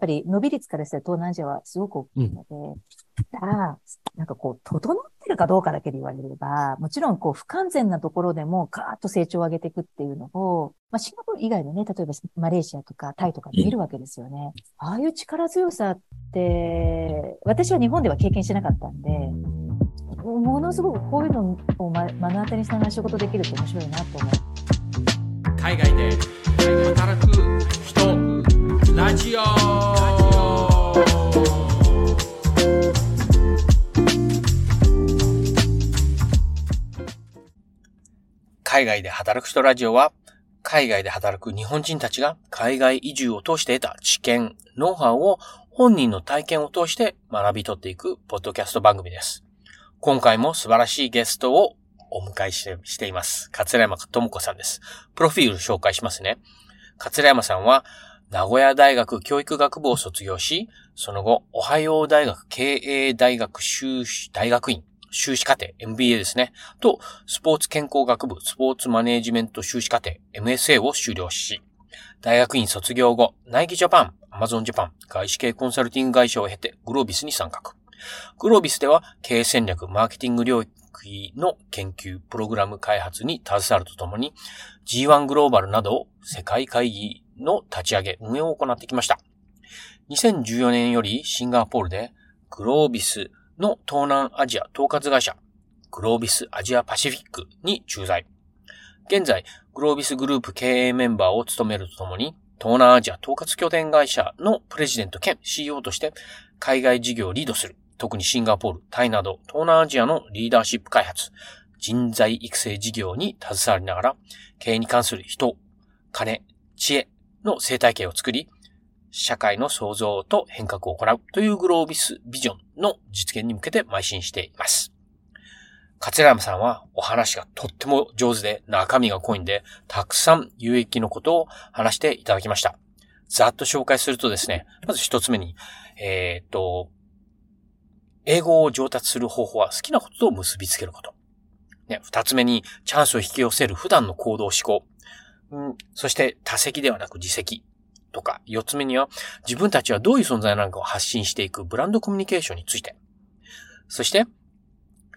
ぱり伸び率からしたら東南アジアはすごく大きいので、うん、ただ、なんかこう、整ってるかどうかだけで言われれば、もちろんこう、不完全なところでもガーッと成長を上げていくっていうのを、まあ、シンガポール以外のね、例えばマレーシアとかタイとかで見るわけですよね。ああいう力強さって、私は日本では経験してなかったんで、ものすごくこういうのを目の当たりにしながら仕事できると面白いなと思う。海外で働く人ラジオ海外で働く人ラジオは海外で働く日本人たちが海外移住を通して得た知見、ノウハウを本人の体験を通して学び取っていくポッドキャスト番組です。今回も素晴らしいゲストをお迎えしてしています。桂山智子さんです。プロフィール紹介しますね。桂山さんは、名古屋大学教育学部を卒業し、その後、おはよう大学経営大学修士大学院、修士課程、MBA ですね。と、スポーツ健康学部、スポーツマネージメント修士課程、MSA を修了し、大学院卒業後、ナイキジャパン、アマゾンジャパン、外資系コンサルティング会社を経て、グロービスに参画。グロービスでは、経営戦略、マーケティング領域の研究、プログラム開発に携わるとともに、G1 グローバルなどを世界会議の立ち上げ、運営を行ってきました。2014年よりシンガポールで、グロービスの東南アジア統括会社、グロービスアジアパシフィックに駐在。現在、グロービスグループ経営メンバーを務めるとともに、東南アジア統括拠点会社のプレジデント兼 CEO として海外事業をリードする。特にシンガポール、タイなど東南アジアのリーダーシップ開発、人材育成事業に携わりながら、経営に関する人、金、知恵の生態系を作り、社会の創造と変革を行うというグロービスビジョンの実現に向けて邁進しています。桂山さんはお話がとっても上手で中身が濃いんで、たくさん有益のことを話していただきました。ざっと紹介するとですね、まず一つ目に、えー、っと、英語を上達する方法は好きなことと結びつけること。ね、二つ目に、チャンスを引き寄せる普段の行動思考。そして、多席ではなく自責。とか、四つ目には、自分たちはどういう存在なのかを発信していくブランドコミュニケーションについて。そして、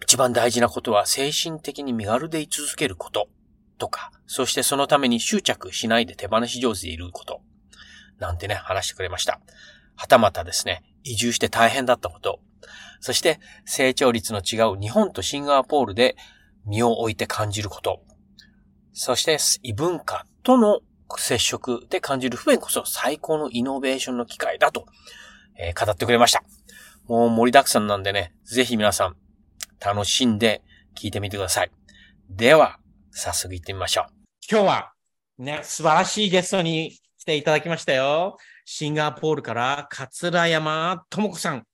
一番大事なことは精神的に身軽で居続けること。とか、そしてそのために執着しないで手放し上手でいること。なんてね、話してくれました。はたまたですね、移住して大変だったこと。そして成長率の違う日本とシンガポールで身を置いて感じること。そして異文化との接触で感じる不便こそ最高のイノベーションの機会だと、えー、語ってくれました。もう盛りだくさんなんでね、ぜひ皆さん楽しんで聞いてみてください。では、早速行ってみましょう。今日はね、素晴らしいゲストに来ていただきましたよ。シンガポールから桂山智子さん。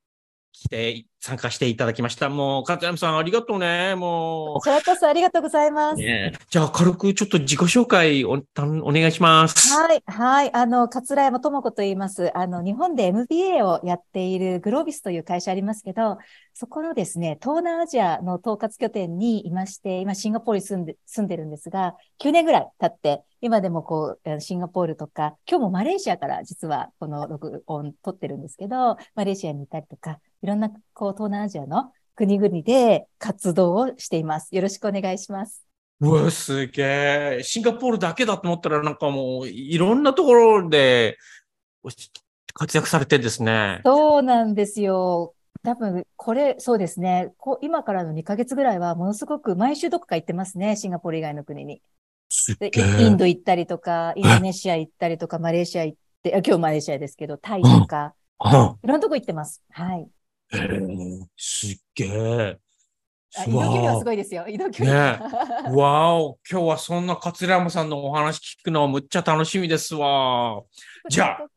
来て、参加していただきました。もう、勝山さん、ありがとうね。もう。こちらこそありがとうございます。ね、じゃあ、軽くちょっと自己紹介お、お願いします。はい、はい。あの、桂山智子と言います。あの、日本で MBA をやっているグロービスという会社ありますけど、そこのですね、東南アジアの統括拠点にいまして、今、シンガポールに住んで、住んでるんですが、9年ぐらい経って、今でもこう、シンガポールとか、今日もマレーシアから実はこの録音撮ってるんですけど、マレーシアにいたりとか、いろんなこう東南アジアの国々で活動をしています。よろしくお願いします。うわ、すげえ。シンガポールだけだと思ったら、なんかもう、いろんなところで活躍されてですね。そうなんですよ。多分、これ、そうですね。こ今からの2ヶ月ぐらいは、ものすごく毎週どこか行ってますね。シンガポール以外の国に。でインド行ったりとか、インドネシア行ったりとか、マレーシア行って、今日マレーシアですけど、タイとか、いろんなとこ行ってます。はい。えー、すっげえ。移動距離はすごいですよ。移動距離。ね、わお、今日はそんな桂山さんのお話聞くのはむっちゃ楽しみですわ。じゃあ、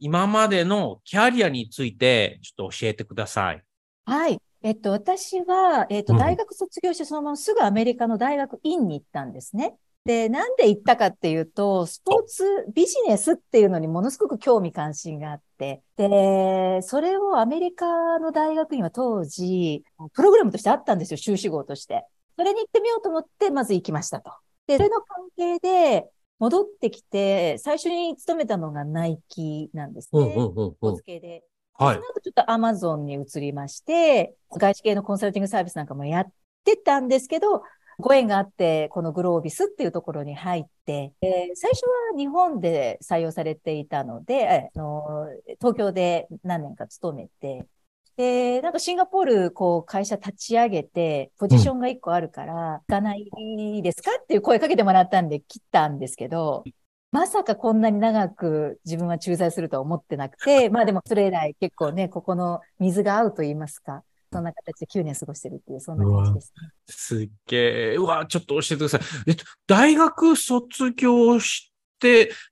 今までのキャリアについてちょっと教えてください。はい。えっと、私は、えっと、大学卒業してそのまますぐアメリカの大学院に行ったんですね。で、なんで行ったかっていうと、スポーツビジネスっていうのにものすごく興味関心があって、で、それをアメリカの大学には当時、プログラムとしてあったんですよ、修士号として。それに行ってみようと思って、まず行きましたと。で、それの関係で、戻ってきて、最初に勤めたのがナイキなんですね。スポーツ。系で。はい。その後ちょっとアマゾンに移りまして、外資系のコンサルティングサービスなんかもやってたんですけど、ご縁があって、このグロービスっていうところに入って、え最初は日本で採用されていたので、あの東京で何年か勤めて、で、なんかシンガポール、こう、会社立ち上げて、ポジションが一個あるから、行かないですかっていう声かけてもらったんで、来たんですけど、まさかこんなに長く自分は駐在するとは思ってなくて、まあでもそれ以来結構ね、ここの水が合うと言いますか、そんな形で9年過ごしてるっていう、そんな感じですね。すっげえ。うわ、ちょっと教えてください。えっと、大学卒業して、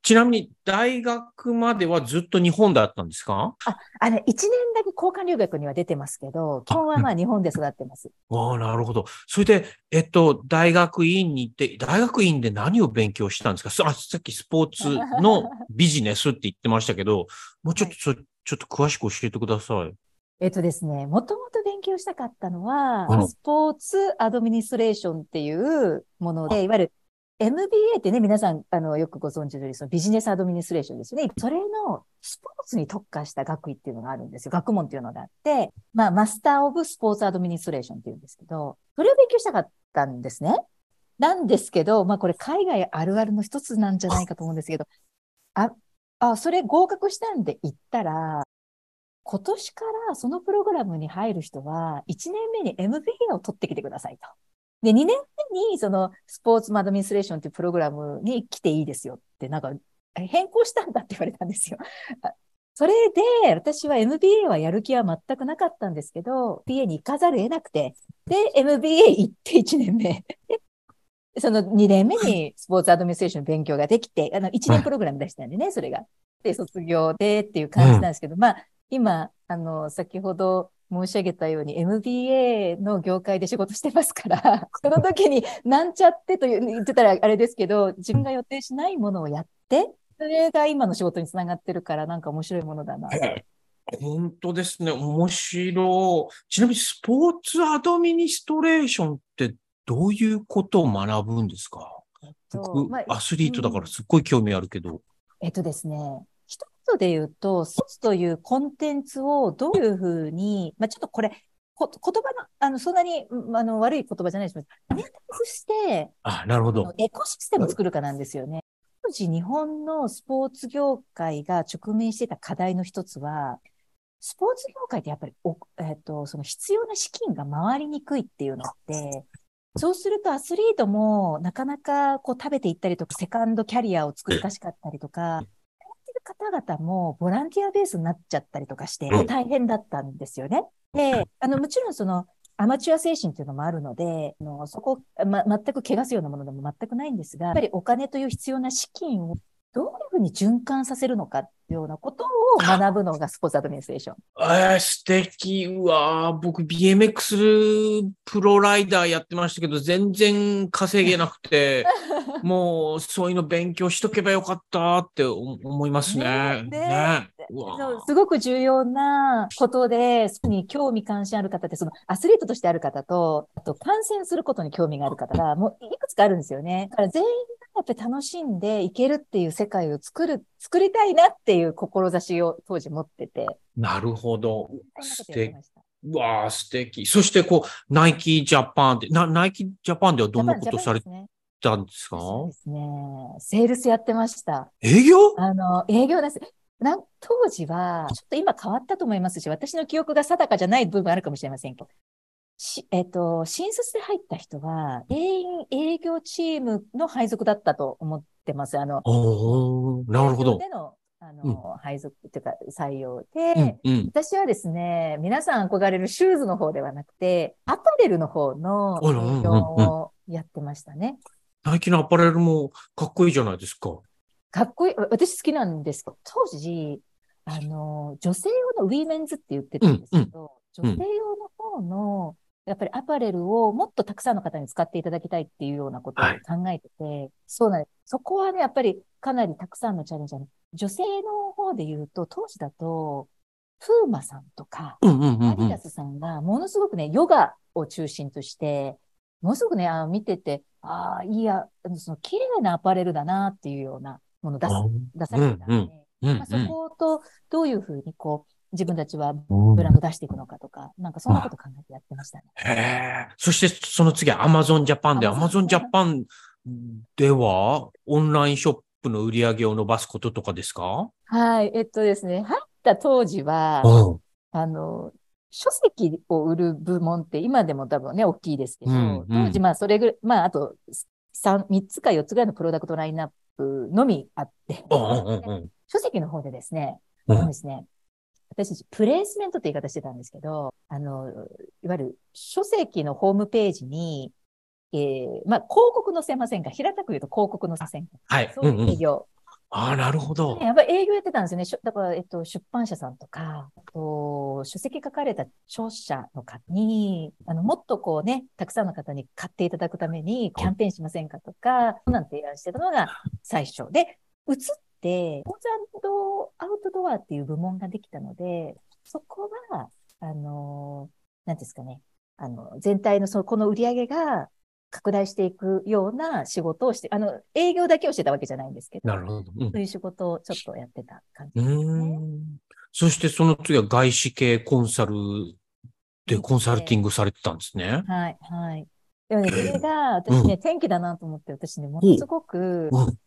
ちなみに大学まではずっと日本だったんですか？あの、1年だけ交換留学には出てますけど、基本はまあ日本で育ってます。ああ、なるほど。それで、えっと、大学院に行って、大学院で何を勉強したんですか？そあ、さっきスポーツのビジネスって言ってましたけど、もうちょっと、そちょっと詳しく教えてください。えっとですね、もともと勉強したかったのはう、んスポーツアドミニストレーションっていうもので、いわゆる MBA ってね、皆さん、あの、よくご存知のように、そのビジネスアドミニストレーションですね。それのスポーツに特化した学位っていうのがあるんですよ。学問っていうのがあって、まあ、マスターオブスポーツアドミニストレーションっていうんですけど、それを勉強したかったんですね。なんですけど、まあ、これ海外あるあるの一つなんじゃないかと思うんですけど、あ、あ、それ合格したんで行ったら、今年からそのプログラムに入る人は、1年目に MBA を取ってきてくださいと。で、2年目にそのスポーツマドミニストレーションっていうプログラムに来ていいですよって、なんか変更したんだって言われたんですよ。あ それで、私は MBA はやる気は全くなかったんですけど、MBA に行かざるを得なくて、で、MBA 行って1年目。でその2年目にスポーツアドミニストレーションの勉強ができて、あの、1年プログラム出したんでね、それが。で、卒業でっていう感じなんですけど、まあ、今、あの、先ほど申し上げたように MBA の業界で仕事してますから、その時になんちゃってという言ってたらあれですけど、自分が予定しないものをやって、それが今の仕事につながってるから、なんか面白いものだな。本当ですね。面白い。ちなみにスポーツアドミニストレーションってどういうことを学ぶんですか？僕、まあアスリートだからすっごい興味あるけど。えっとですね、一言で言うと、スポーツというコンテンツをどういうふうに、まあ、ちょっとこれ、こ言葉の、あの、そんなに、うんあの、悪い言葉じゃないですけど、ネして、あ、なるほど。エコシステムを作るかなんですよね。当時、日本のスポーツ業界が直面していた課題の一つは、スポーツ業界ってやっぱりお、えっ、と、その必要な資金が回りにくいっていうのって、そうするとアスリートもなかなかこう食べていったりとか、セカンドキャリアを作りかしかったりとか、方々もボランティアベースになっちゃったりとかしてうん大変だったんですよね。で、あの、もちろんその、アマチュア精神っていうのもあるので、あのそこ、ま、全く怪我すようなものでも全くないんですが、やっぱりお金という必要な資金をどういうふうに循環させるのかようなことを学ぶのがスポーツアドミニストレーション。えー、素敵。うわー僕 BMX プロライダーやってましたけど、全然稼げなくて、もうそういうの勉強しとけばよかったって思思いますね。ねねすごく重要なことで、そこに興味関心ある方って、そのアスリートとしてある方と、あと観戦することに興味がある方が、もういくつかあるんですよね。だから全員がやっぱり楽しんでいけるっていう世界を作る、作りたいなっていう志を当時持ってて、なるほど。素敵。うわー素敵。そして、こう、ナイキジャパンで、な、ナイキジャパンではどんなことされたんですか？そうですね。セールスやってました。営業？あの、営業です。なん当時は、ちょっと今変わったと思いますし、私の記憶が定かじゃない部分あるかもしれませんけど、しえっと、新卒で入った人は、全員営業チームの配属だったと思ってます。あの、おー、なるほど。での、あの、配属っていうか採用で、うん、うん。私はですね、皆さん憧れるシューズの方ではなくて、アパレルの方の営業をやってましたね。ナイキのアパレルもかっこいいじゃないですか。かっこいい。私好きなんですけど、当時、あの、女性用のウィーメンズって言ってたんですけど、うんうん女性用の方の、やっぱりアパレルをもっとたくさんの方に使っていただきたいっていうようなことをはい考えてて、そうなんです。そこはね、やっぱりかなりたくさんのチャレンジャー女性の方で言うと、当時だと、プーマさんとか、うんうんうんアディダうん。スさんがものすごくね、ヨガを中心として、ものすごくね、あの見てて、ああ、いや、その綺麗なアパレルだなっていうようなものを出す、出されてたんで、うんうんまあ、そことどういうふうにこう、自分たちはブランド出していくのかとか、なんかそんなこと考えてやってましたね。へえ。そしてその次は Amazon Japan で、Amazon Japan ではオンラインショップの売り上げを伸ばすこととかですか？はい。えっとですね、入った当時は、うん。あの、書籍を売る部門って今でも多分ね、大きいですけど、うんうん当時まあそれぐらい、まああと3、三つか4つぐらいのプロダクトラインナップのみあって、うんうんうん書籍の方でですね、うですね、私たちプレイスメントって言い方してたんですけど、あの、いわゆる書籍のホームページに、えー、まあ、広告載せませんか？平たく言うと広告載せませんか？はい。そういう営業。ああ、なるほどね。やっぱり営業やってたんですよね。だから、えっと、出版社さんとか、あと、書籍書かれた著者の方に、あの、もっとこうね、たくさんの方に買っていただくために、キャンペーンしませんかとか、なんて提案してたのが最初。で、移って、コーズアウトドアっていう部門ができたので、そこは、あの、なんですかね、あの、全体のその、この売り上げが拡大していくような仕事をして、あの、営業だけをしてたわけじゃないんですけど、なるほど。うんそういう仕事をちょっとやってた感じうですね。そしてその次は外資系コンサルでコンサルティングされてたんですね。はい、はい。でもね、それが、私ね、天気だなと思って、私ね、ものすごくうん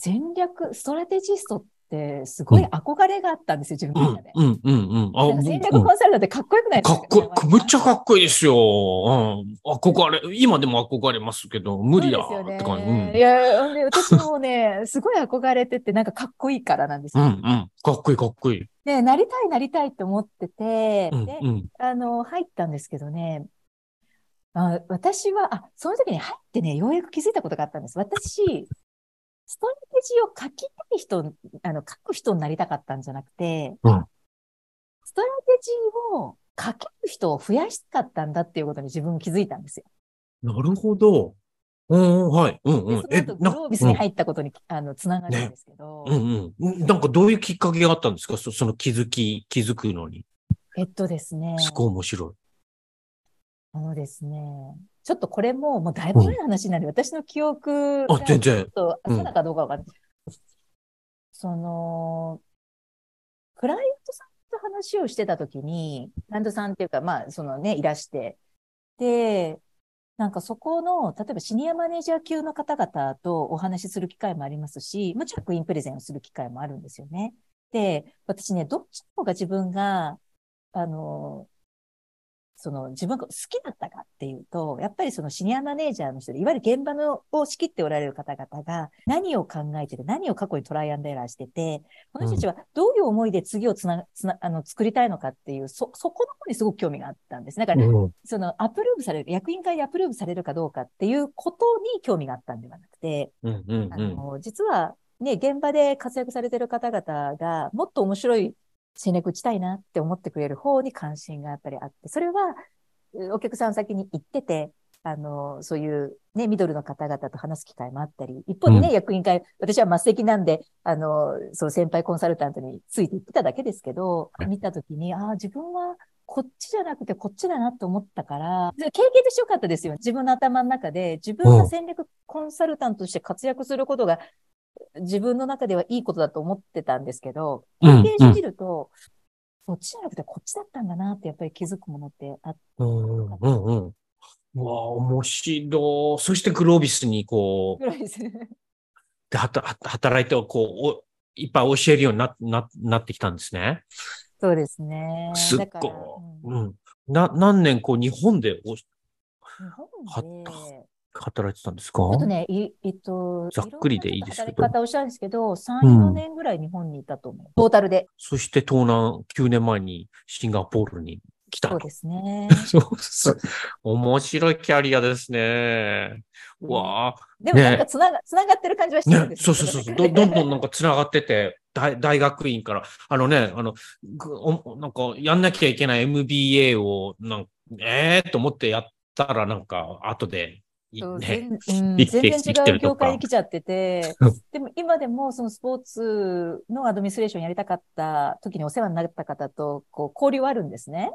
戦略、ストラテジストって、すごい憧れがあったんですよ、自分うんの中で。、うん、うん、うん。あ、戦略うんコンサルタントってかっこよくないですか？かっこむっちゃかっこいいですよ。うん。憧れ、今でも憧れますけど、無理だって感じ。よね。いや、で私もね、すごい憧れてて、なんかかっこいいからなんですうん、うよ。ん、うん。かっこいい、かっこいい。で、なりたい、なりたいって思ってて、うん、でう、ん。あの、入ったんですけどね、あ私は、あ、その時に入ってね、ようやく気づいたことがあったんです。私、strategy を書きたい人、あの、書く人になりたかったんじゃなくて、うん strategy を書ける人を増やしたかったんだっていうことに自分も気づいたんですよ。なるほど。うん、はい。うん、うん。で、その後、グロービスに入ったことに、あの、つながるんですけど、うん、うん。なんかどういうきっかけがあったんですか？そその気づき、気づくのに。えっとですね、すごい面白い。あのですね、ちょっとこれも、もうだいぶ前の話になる、私の記憶あが、全然。ちょっと、うん。定かどうかわかんない。その、クライアントさんと話をしてたときに、クライアントさんっていうか、まあ、そのね、いらして、で、なんかそこの、例えばシニアマネージャー級の方々とお話しする機会もありますし、もちろんクイーンプレゼンをする機会もあるんですよね。で、私ね、どっちの方が自分が、あの、その自分が好きだったかっていうと、やっぱりそのシニアマネージャーの人で、いわゆる現場のを仕切っておられる方々が何を考えてて、何を過去にトライアンドエラーしてて、この人たちはどういう思いで次をつな、つな、あの、作りたいのかっていう、そ、そこの方にすごく興味があったんです。だから、うん。そのアプローブされる、役員会でアプローブされるかどうかっていうことに興味があったんではなくて、うん、うん、うん。あの、実はね、現場で活躍されてる方々がもっと面白い戦略打ちたいなって思ってくれる方に関心がやっぱりあって、それはお客さん先に行ってて、あの、そういうね、ミドルの方々と話す機会もあったり、一方でね、うん役員会、私は末席なんで、あの、そう先輩コンサルタントについて行ってただけですけど、見たときに、ああ、自分はこっちじゃなくてこっちだなと思ったから、経験としてよかったですよ。自分の頭の中で、自分が戦略コンサルタントとして活躍することが、自分の中ではいいことだと思ってたんですけど、うん経験してみると、こっちじゃなくてこっちだったんだなってやっぱり気づくものってあって、うん、うん、うん。うわあ、面白い。そしてグロービスにこう、ぐらいですね。で、働いて、こう、おいっぱい教えるようにな、な、なってきたんですね。そうですね。すっごい。うんうん。な、何年、こう、日本でお日本で、働いてたんですか？ちょっとね、いえっと、ざっくりでいいですけど働き方をしたんですけど、3、うん4年ぐらい日本にいたと思う。トータルで。そして東南、9年前にシンガポールに来たと。そうですね。そうそう。面白いキャリアですね。うわあ。でもなんかつなが、つながってる感じはしてるんね、ですそうそうそうそう。どどんどんなんか繋がってて、大大学院から、あのね、あの、ぐおなんかやんなきゃいけない MBA を、なんええー、と思ってやったら、なんか、後で、全然違う業界に来ちゃっててうん、でも今でもそのスポーツのアドミニストレーションやりたかった時にお世話になった方とこう交流はあるんですね。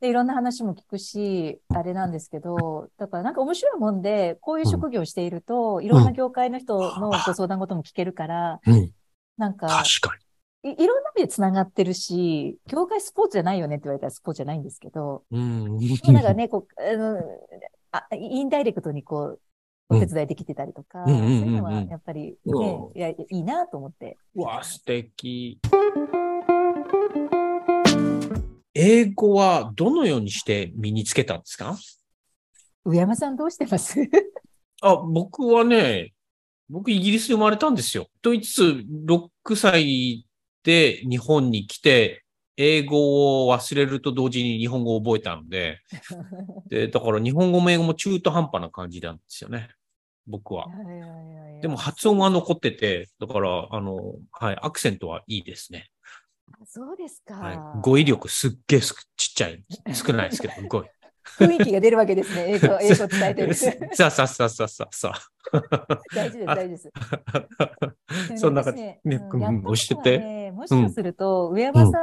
で、いろんな話も聞くし、あれなんですけど、だからなんか面白いもんで、こういう職業をしていると、いろんな業界の人のご相談事も聞けるから、うん。なんか、確かいいろんな意味で繋がってるし、業界スポーツじゃないよねって言われたらスポーツじゃないんですけど、に。うん。なんかね、こう、あの、あインダイレクトにこう、お手伝いできてたりとか、そういうのはやっぱりうねん、いや、いいなと思って。うわ、素敵。英語はどのようにして身につけたんですか？上山さんどうしてます？あ、僕はね、僕イギリスで生まれたんですよ。ドイツ6歳で日本に来て、英語を忘れると同時に日本語を覚えたので、で、だから日本語も英語も中途半端な感じなんですよね。僕は。でも発音は残ってて、だから、あの、はい、アクセントはいいですね。そうですか。はい。語彙力すっげえすちっちゃい、少ないですけど、語彙。雰囲気が出るわけですね。英語、英語伝えてる。さあさあさあさあさあさ大事です、大事です。あ。そんな感じ。ね、ねうんやったことは押してもしかすると、上山さ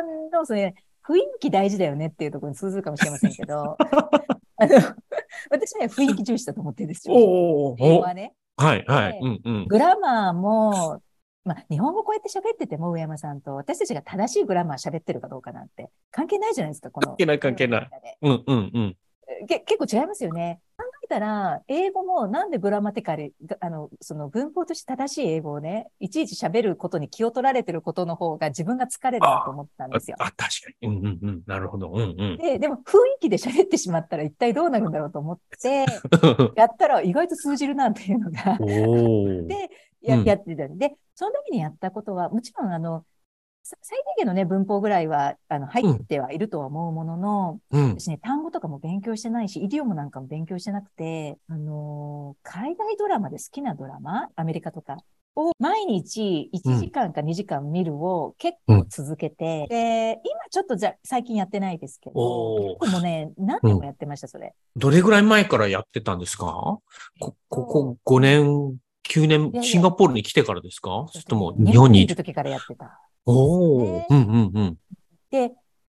んのその、ね、雰囲気大事だよねっていうところに通ずるかもしれませんけど、あの、私はね、雰囲気重視だと思ってるんですよ。おー英語はね。はい、はい。でうん、うん。グラマーも、まあ、日本語こうやって喋ってても、上山さんと、私たちが正しいグラマー喋ってるかどうかなんて、関係ないじゃないですか、この。関係ない関係ないうん、うん、うん。け結構違いますよね。考えたら、英語もなんでグラマティカル、あの、その文法として正しい英語をね、いちいち喋ることに気を取られてることの方が自分が疲れるなと思ったんあ、ですよ。あ確かに。うん、うん、うん。なるほど。うん、うん。で、でも雰囲気で喋ってしまったら一体どうなるんだろうと思って、やったら意外と通じるなっていうのが。でやうん。やってたんで、その時にやったことは、もちろんあの、さ最低限のね、文法ぐらいは、あの、入ってはいるとは思うものの、うん。私ね、単語とかも勉強してないし、イディオムなんかも勉強してなくて、あのー海外ドラマで好きなドラマ、アメリカとかを毎日1時間か2時間見るを結構続けて、で、今ちょっとじゃ、最近やってないですけど、結構ね、何年もやってました、それ。どれぐらい前からやってたんですか？こ、ここ5年、9いやい年、やシンガポールに来てからですか？それとも日日本にいる時からやってた。おねー。うん、うん、うん。で、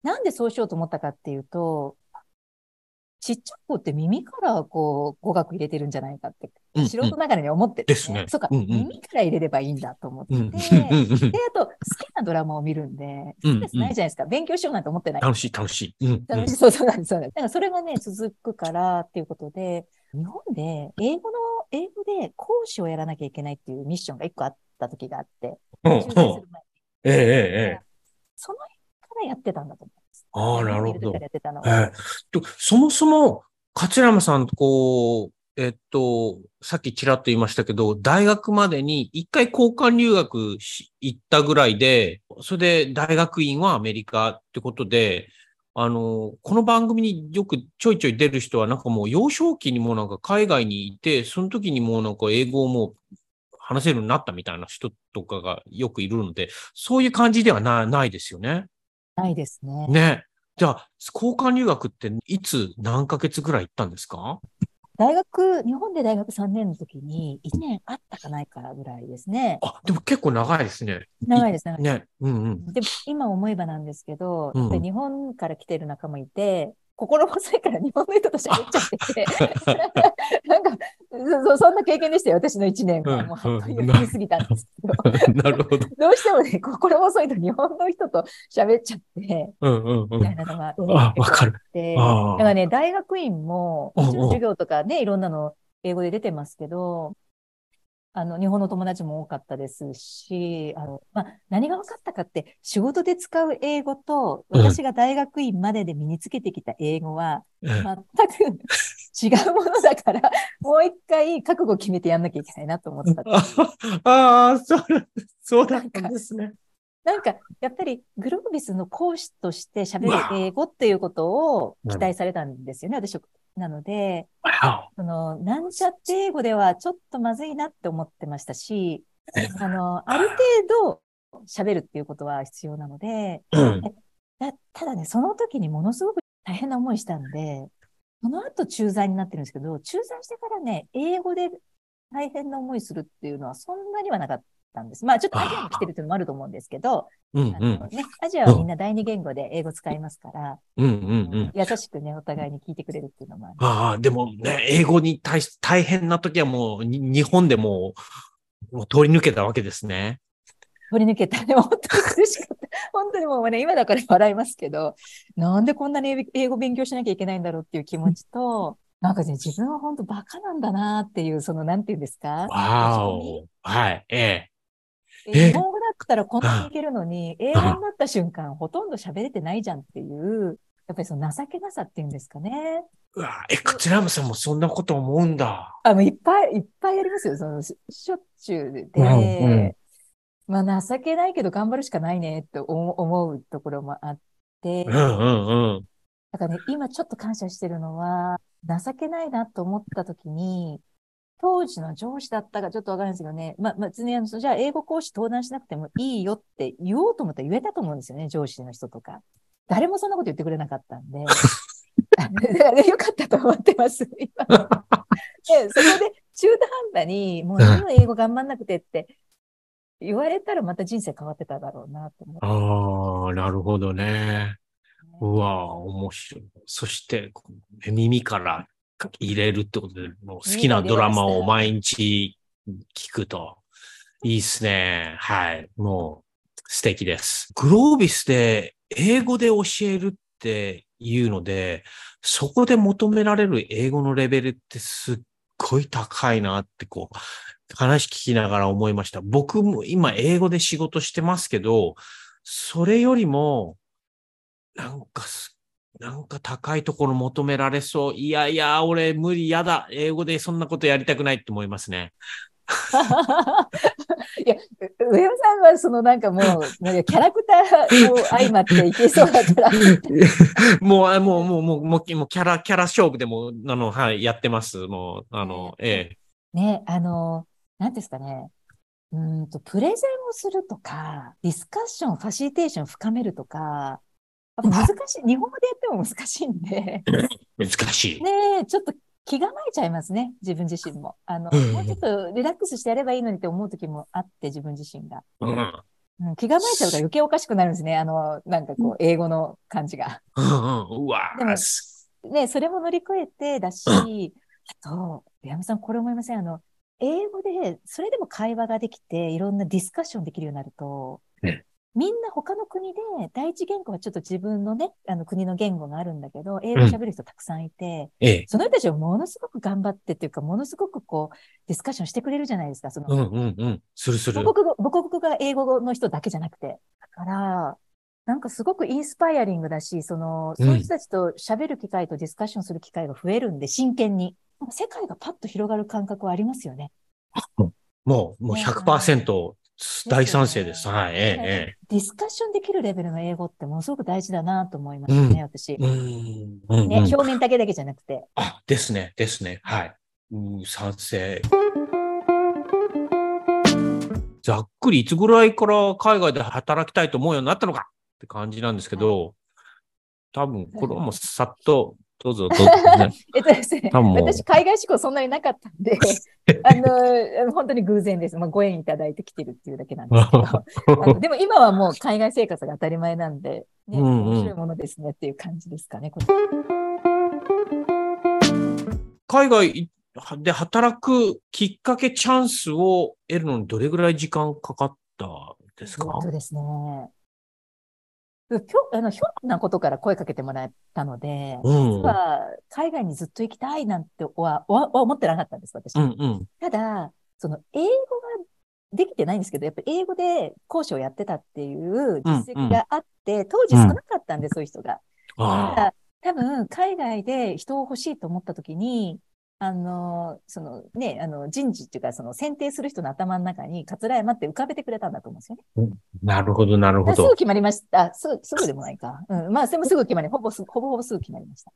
なんでそうしようと思ったかっていうと、ちっちゃい子って耳からこう語学入れてるんじゃないかって、うん素人ながらに思ってて、ですねそうか、うんうん耳から入れればいいんだと思って、うん、うん、で、うん。あと、好きなドラマを見るんで、うんストレスないじゃないですか。勉強しようなんて思ってない。楽しい、楽しい。うん、うん楽しいそうそうなんです。そうなんですだからそれがね、続くからっていうことで、日本で英語の、英語で講師をやらなきゃいけないっていうミッションが一個あった時があって。ええ、ええ、ええ。その辺からやってたんだと思います。ああ、なるほどやってたのえは。えとそもそも、勝山さんとこう、えっと、さっきちらっと言いましたけど、大学までに一回交換留学し行ったぐらいで、それで大学院はアメリカってことで、あの、この番組によくちょいちょい出る人はなんかもう幼少期にもうなんか海外にいて、その時にもうなんか英語をもう話せるようになったみたいな人とかがよくいるので、そういう感じではなないですよね。ないですね。ね。じゃあ、交換留学っていつ何ヶ月ぐらい行ったんですか？大学、日本で大学3年の時に1年あったかないからぐらいですね。あ、でも結構長いですね。長いです、長いです。ね。うんうん。でも今思えばなんですけど、う日本から来てる仲間いて、心細いから日本の人と喋っちゃってて、なんかそ、そんな経験でしたよ、私の1年は。うんもう本当にうん読みすぎたんですけど。なるほど。どうしてもね、心細いと日本の人と喋っちゃって、うんうんうみたいん。なのが、あわかる。で、ああだからね、大学院も、授業とかね、いろんなの英語で出てますけど、あの、日本の友達も多かったですし、あの、まあ、何が分かったかって、仕事で使う英語と、うん私が大学院までで身につけてきた英語は、え全く違うものだから、もう一回覚悟を決めてやんなきゃいけないなと思った。ああ、そう、そうだったんですね。なんか、やっぱりグロービスの講師として喋る英語っていうことを期待されたんですよね、私。なので、わその、なんちゃって英語ではちょっとまずいなって思ってましたし、あの、ある程度喋るっていうことは必要なので、おうん。だただね、その時にものすごく大変な思いしたんで、その後駐在になってるんですけど、駐在してからね、英語で大変な思いするっていうのはそんなにはなかったんです。まあちょっとアジアに来てるっていうのもあると思うんですけど、うんうん。あのね、アジアはみんな第二言語で英語使いますから、うんうんうん。優しくね、お互いに聞いてくれるっていうのもある。ああ、でもね、英語に対し、大変な時はもう、に日本でもう、もう通り抜けたわけですね。取り抜けた。でも本当に苦しかった。本当にもうね、今だから笑いますけど、なんでこんなに英語勉強しなきゃいけないんだろうっていう気持ちと、なんかね、自分は本当バカなんだなっていう、その、なんていうんですか？わお。はい、ええ。え日本語だったらこんなにいけるのに、英語になった瞬間、ほとんど喋れてないじゃんっていう、やっぱりその情けなさっていうんですかね。うわえ、桂山さんもそんなこと思うんだ。あ、もういっぱいいっぱいありますよ。その、ししょっちゅうで。うんうんまあ、情けないけど頑張るしかないねって思思うところもあって、うんうんうん。だからね、今ちょっと感謝してるのは、情けないなと思った時に、当時の上司だったかちょっとわかんないですけどね、まあ、まあ、別にあの、じゃあ英語講師登壇しなくてもいいよって言おうと思ったら言えたと思うんですよね、上司の人とか。誰もそんなこと言ってくれなかったんで。ね、よかったと思ってます、今。で、そこで中途半端に、もう何も英語頑張んなくてって言われたらまた人生変わってただろうなと思って。ああ、なるほどね。うわ面白い。そして、耳から入れるってことで、もう好きなドラマを毎日聞くと、いいっすね。はい。もう、素敵です。グロービスで英語で教えるっていうので、そこで求められる英語のレベルってすっごい高いなって、こう、話聞きながら思いました。僕も今英語で仕事してますけど、それよりも、なんかす、なんか高いところ求められそう。いやいや、俺無理、やだ。英語でそんなことやりたくないって思いますね。いや、う上山さんはそのなんかもう、キャラクターを相まっていけそうだから。もう、あもう、もう、もう、もう、もうキャラ、キャラ勝負でも、あの、はい、やってます。もう、あの、ええ。ね、あの、なんですかね。うーんと、プレゼンをするとか、ディスカッション、ファシリテーション深めるとか、やっぱ難しい。日本語でやっても難しいんで、難しい。ねえ、ちょっと気構えちゃいますね。自分自身も。あの、うんもうちょっとリラックスしてやればいいのにって思う時もあって、自分自身が。うん。うん、気構えちゃうから余計おかしくなるんですね。あの、なんかこう、英語の感じが。うんうん。うわでもすね、それも乗り越えてだし、あと、矢野さん、これ思いませんあの、英語で、それでも会話ができて、いろんなディスカッションできるようになると、ねみんな他の国で、第一言語はちょっと自分のね、あの国の言語があるんだけど、英語喋る人たくさんいて、ええ。その人たちはものすごく頑張ってっていうか、ものすごくこう、ディスカッションしてくれるじゃないですか。その、うんうんうん。するする。母国語、母国語が英語の人だけじゃなくて。だから、なんかすごくインスパイアリングだし、その、そういう人たちと喋る機会とディスカッションする機会が増えるんで、真剣に。世界がパッと広がる感覚はありますよね。もう、もうね100%大賛成です。はい、ええ、えディスカッションできるレベルの英語ってものすごく大事だなと思いましたね。うん。うんね、うん表面だけだけじゃなくて。あ、ですね、ですね。はい。うん、賛成。ざっくりいつぐらいから海外で働きたいと思うようになったのかって感じなんですけど、多分、これはもうさっと、どうぞ、どうぞ、ね。えっとですね、私、海外志向そんなになかったんで、あの、本当に偶然です。まあ、ご縁いただいてきてるっていうだけなんですけど。でも今はもう海外生活が当たり前なんで、ね、うんうん面白いものですねっていう感じですかね。海外で働くきっかけチャンスを得るのにどれぐらい時間かかったですか？そうですね。ひょあのひょんなことから声かけてもらったので、うん。実は海外にずっと行きたいなんてははは思ってなかったんです、私。うんうん。ただ、その英語ができてないんですけど、やっぱ英語で講師をやってたっていう実績があって、当時少なかったんで、そういう人が。だああ。から、多分、海外で人を欲しいと思ったときに、あの、そのね、あの、人事っていうか、その選定する人の頭の中に、桂山って浮かべてくれたんだと思うんですよね。なるほど、なるほどすぐ。決まりました。あすぐ、すぐでもないか。うん。まあ、でもすぐ決まり、ほぼす、ほぼほぼすぐ決まりました。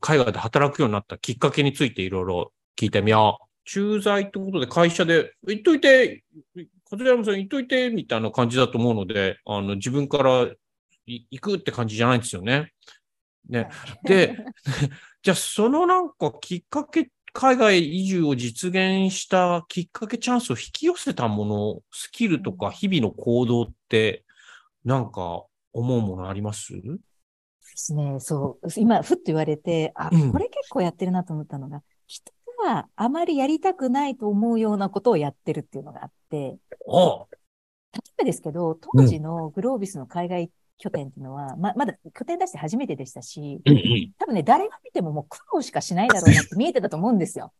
海外で働くようになったきっかけについていろいろ聞いてみよう。駐在ってことで会社で、行っといて、桂山さん行っといて、みたいな感じだと思うので、あの、自分からい行くって感じじゃないんですよね。ね。で、じゃあそのなんかきっかけ、海外移住を実現したきっかけ、チャンスを引き寄せたもの、スキルとか日々の行動って、なんか思うものあります？ですね。そう。今、ふっと言われて、あ、うん、これ結構やってるなと思ったのが、人があまりやりたくないと思うようなことをやってるっていうのがあって、あ例えばですけど、当時のグロービスの海外拠点っていうのは、ま、まだ拠点出して初めてでしたし、多分ね、誰が見てももう苦労しかしないだろうなって見えてたと思うんですよ。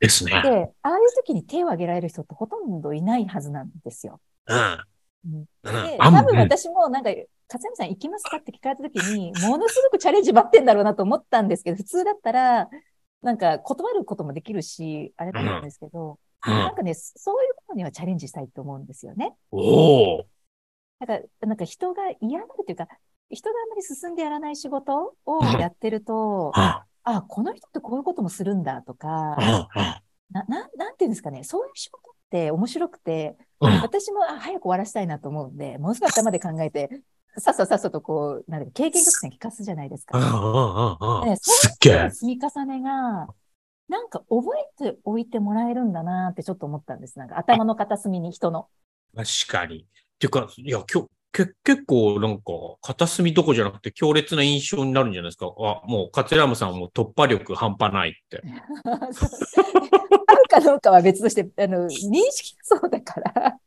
ですね。で、ああいう時に手を挙げられる人ってほとんどいないはずなんですよ。うん。で、多分私もなんか、勝山さん行きますかって聞かれた時に、ものすごくチャレンジばってんだろうなと思ったんですけど、普通だったら、なんか断ることもできるし、あれだったんですけど、うん、なんかね、そういうことにはチャレンジしたいと思うんですよね。おお。なんか、なんか人が嫌がるというか、人があんまり進んでやらない仕事をやってると、あ、この人ってこういうこともするんだとか、な、ななんていうんですかね、そういう仕事って面白くて、私も早く終わらせたいなと思うんで、ものすごい頭で考えて、さっささっさとこう、なんか経験曲線聞かすじゃないですか。ね、そういう積み重ねが、なんか覚えておいてもらえるんだなってちょっと思ったんです。なんか頭の片隅に人の。確かに。ていうか、いや、今日、け結構なんか、片隅どこじゃなくて強烈な印象になるんじゃないですか。あ、もう、カツラムさんも突破力半端ないって。あるかどうかは別として、あの、認識そうだから。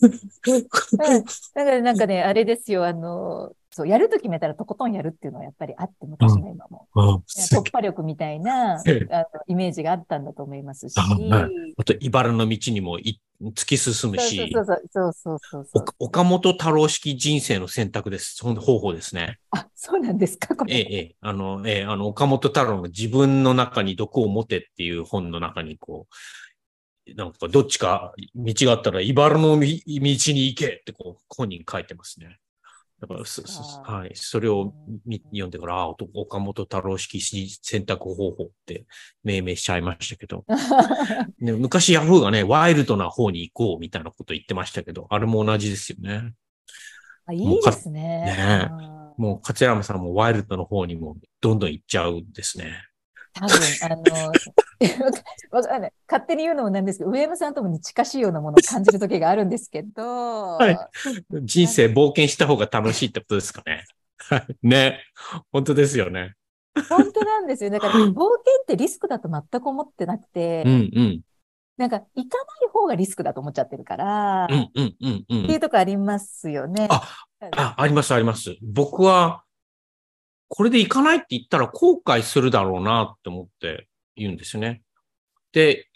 だからなんかね、あれですよ、あの、そう、やると決めたらとことんやるっていうのはやっぱりあって、昔の今も。うん、突破力みたいなあのイメージがあったんだと思いますし。あと、茨の道にもい突き進むし。そうそうそうそうそうそう岡本太郎式人生の選択です。その方法ですね。あ、そうなんですか？これ。ええ、ええ。あの、ええ、あの、岡本太郎の自分の中に毒を持てっていう本の中にこう、なんかどっちか道があったら、茨の道に行けってこう、本人書いてますね。だから、はい。それを読んでから、あ、岡本太郎式選択方法って命名しちゃいましたけど。ね、昔ヤフーがね、ワイルドな方に行こうみたいなこと言ってましたけど、あれも同じですよね。あいいですね。ねもう、勝山さんもワイルドの方にもどんどん行っちゃうんですね。多分、あの、わかんない。勝手に言うのもなんですけど、上山さんともに近しいようなものを感じる時があるんですけど。はい。人生冒険した方が楽しいってことですかね。ね。本当ですよね。本当なんですよ。だから、冒険ってリスクだと全く思ってなくて、うんうん、なんか、行かない方がリスクだと思っちゃってるから、うんうんうんうん、っていうとこありますよね。あ、あ、ありますあります。僕は、これで行かないって言ったら後悔するだろうなって思って言うんですよね。で、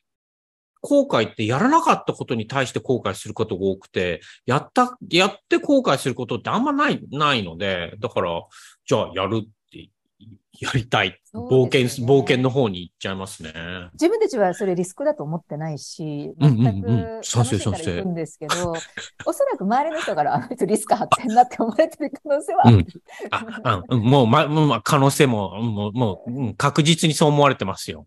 後悔ってやらなかったことに対して後悔することが多くて、やった、やって後悔することってあんまない、ないので、だから、じゃあやるっやりたい。冒険、冒険の方に行っちゃいますね。自分たちはそれリスクだと思ってないし、全く楽しいから行くんですけど、おそらく周りの人からあの人リスク張ってんなって思われてる可能性はある。ああもう、ま、ま、可能性も、もう、もう、確実にそう思われてますよ。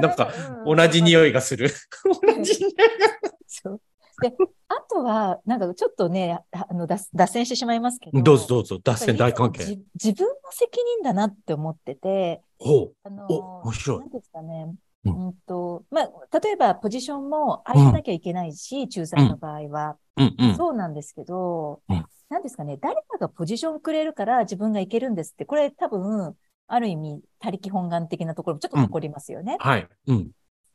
なんか、同じ匂いがする。同じ匂いが。で、あとは、なんかちょっとね、あの脱脱線してしまいますけど。どうぞどうぞ、脱線大関係。自分の責任だなって思ってて、ほう。あのお、面白い。なんですかね。うん、と、まあ、例えばポジションも愛さなきゃいけないし、うん、仲裁の場合は、うんうん、そうなんですけど、うん、なんですかね、誰かがポジションをくれるから自分がいけるんですって、これ多分、ある意味、他力本願的なところもちょっと残りますよね。はい。うん。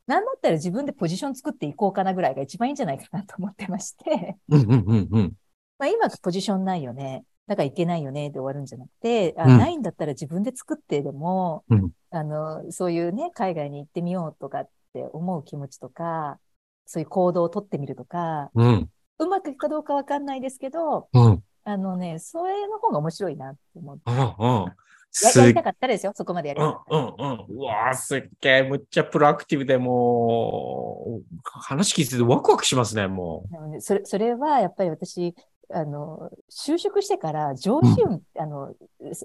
なんだったら自分でポジション作っていこうかなぐらいが一番いいんじゃないかなと思ってまして。うんうんうんうん。まあ今ポジションないよね。だからいけないよねで終わるんじゃなくて、あ、うん、ないんだったら自分で作ってでも、うん、あの、そういうね、海外に行ってみようとかって思う気持ちとか、そういう行動をとってみるとか、うん、うまくいくかどうかわかんないですけど、うん、あのね、それの方が面白いなって思って。うんうんややりたかったですよ、そこまでやりたかった。うんうんうん。うわぁ、すっげえ、むっちゃプロアクティブでもう、話聞いててワクワクしますね、もう。それ、それはやっぱり私、あの、就職してから上司、うん、あの、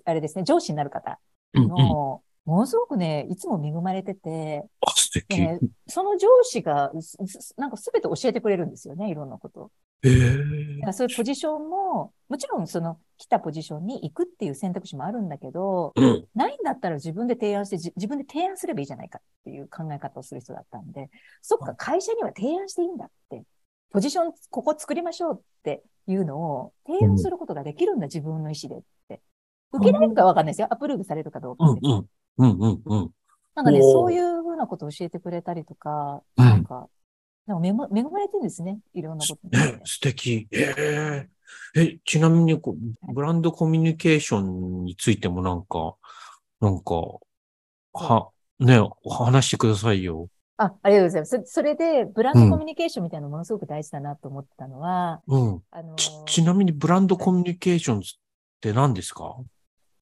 あれですね、上司になる方の、うんうん、ものすごくね、いつも恵まれてて、あ、素敵、ね、その上司が、なんかすべて教えてくれるんですよね、いろんなこと。へえだからそういうポジションも、もちろんその来たポジションに行くっていう選択肢もあるんだけど、うん。ないんだったら自分で提案してじ自分で提案すればいいじゃないかっていう考え方をする人だったんで、そっか、会社には提案していいんだって、ポジションここ作りましょうっていうのを提案することができるんだ、自分の意思でって。受けられるかわかんないですよ。アプローブされるかどうかうんって。うん。うんうんうん。なんかね、そういうふうなことを教えてくれたりとか、うんなんか、でも恵ま恵まれてるんですね。いろんなことに。ね、素敵。えええ、ちなみにこう、ブランドコミュニケーションについてもなんか、なんか、は、ね、お話してくださいよ。あ、ありがとうございます。そそれで、ブランドコミュニケーションみたいなのものすごく大事だなと思ったのは、うん。あのーち、ちなみにブランドコミュニケーションって何ですか？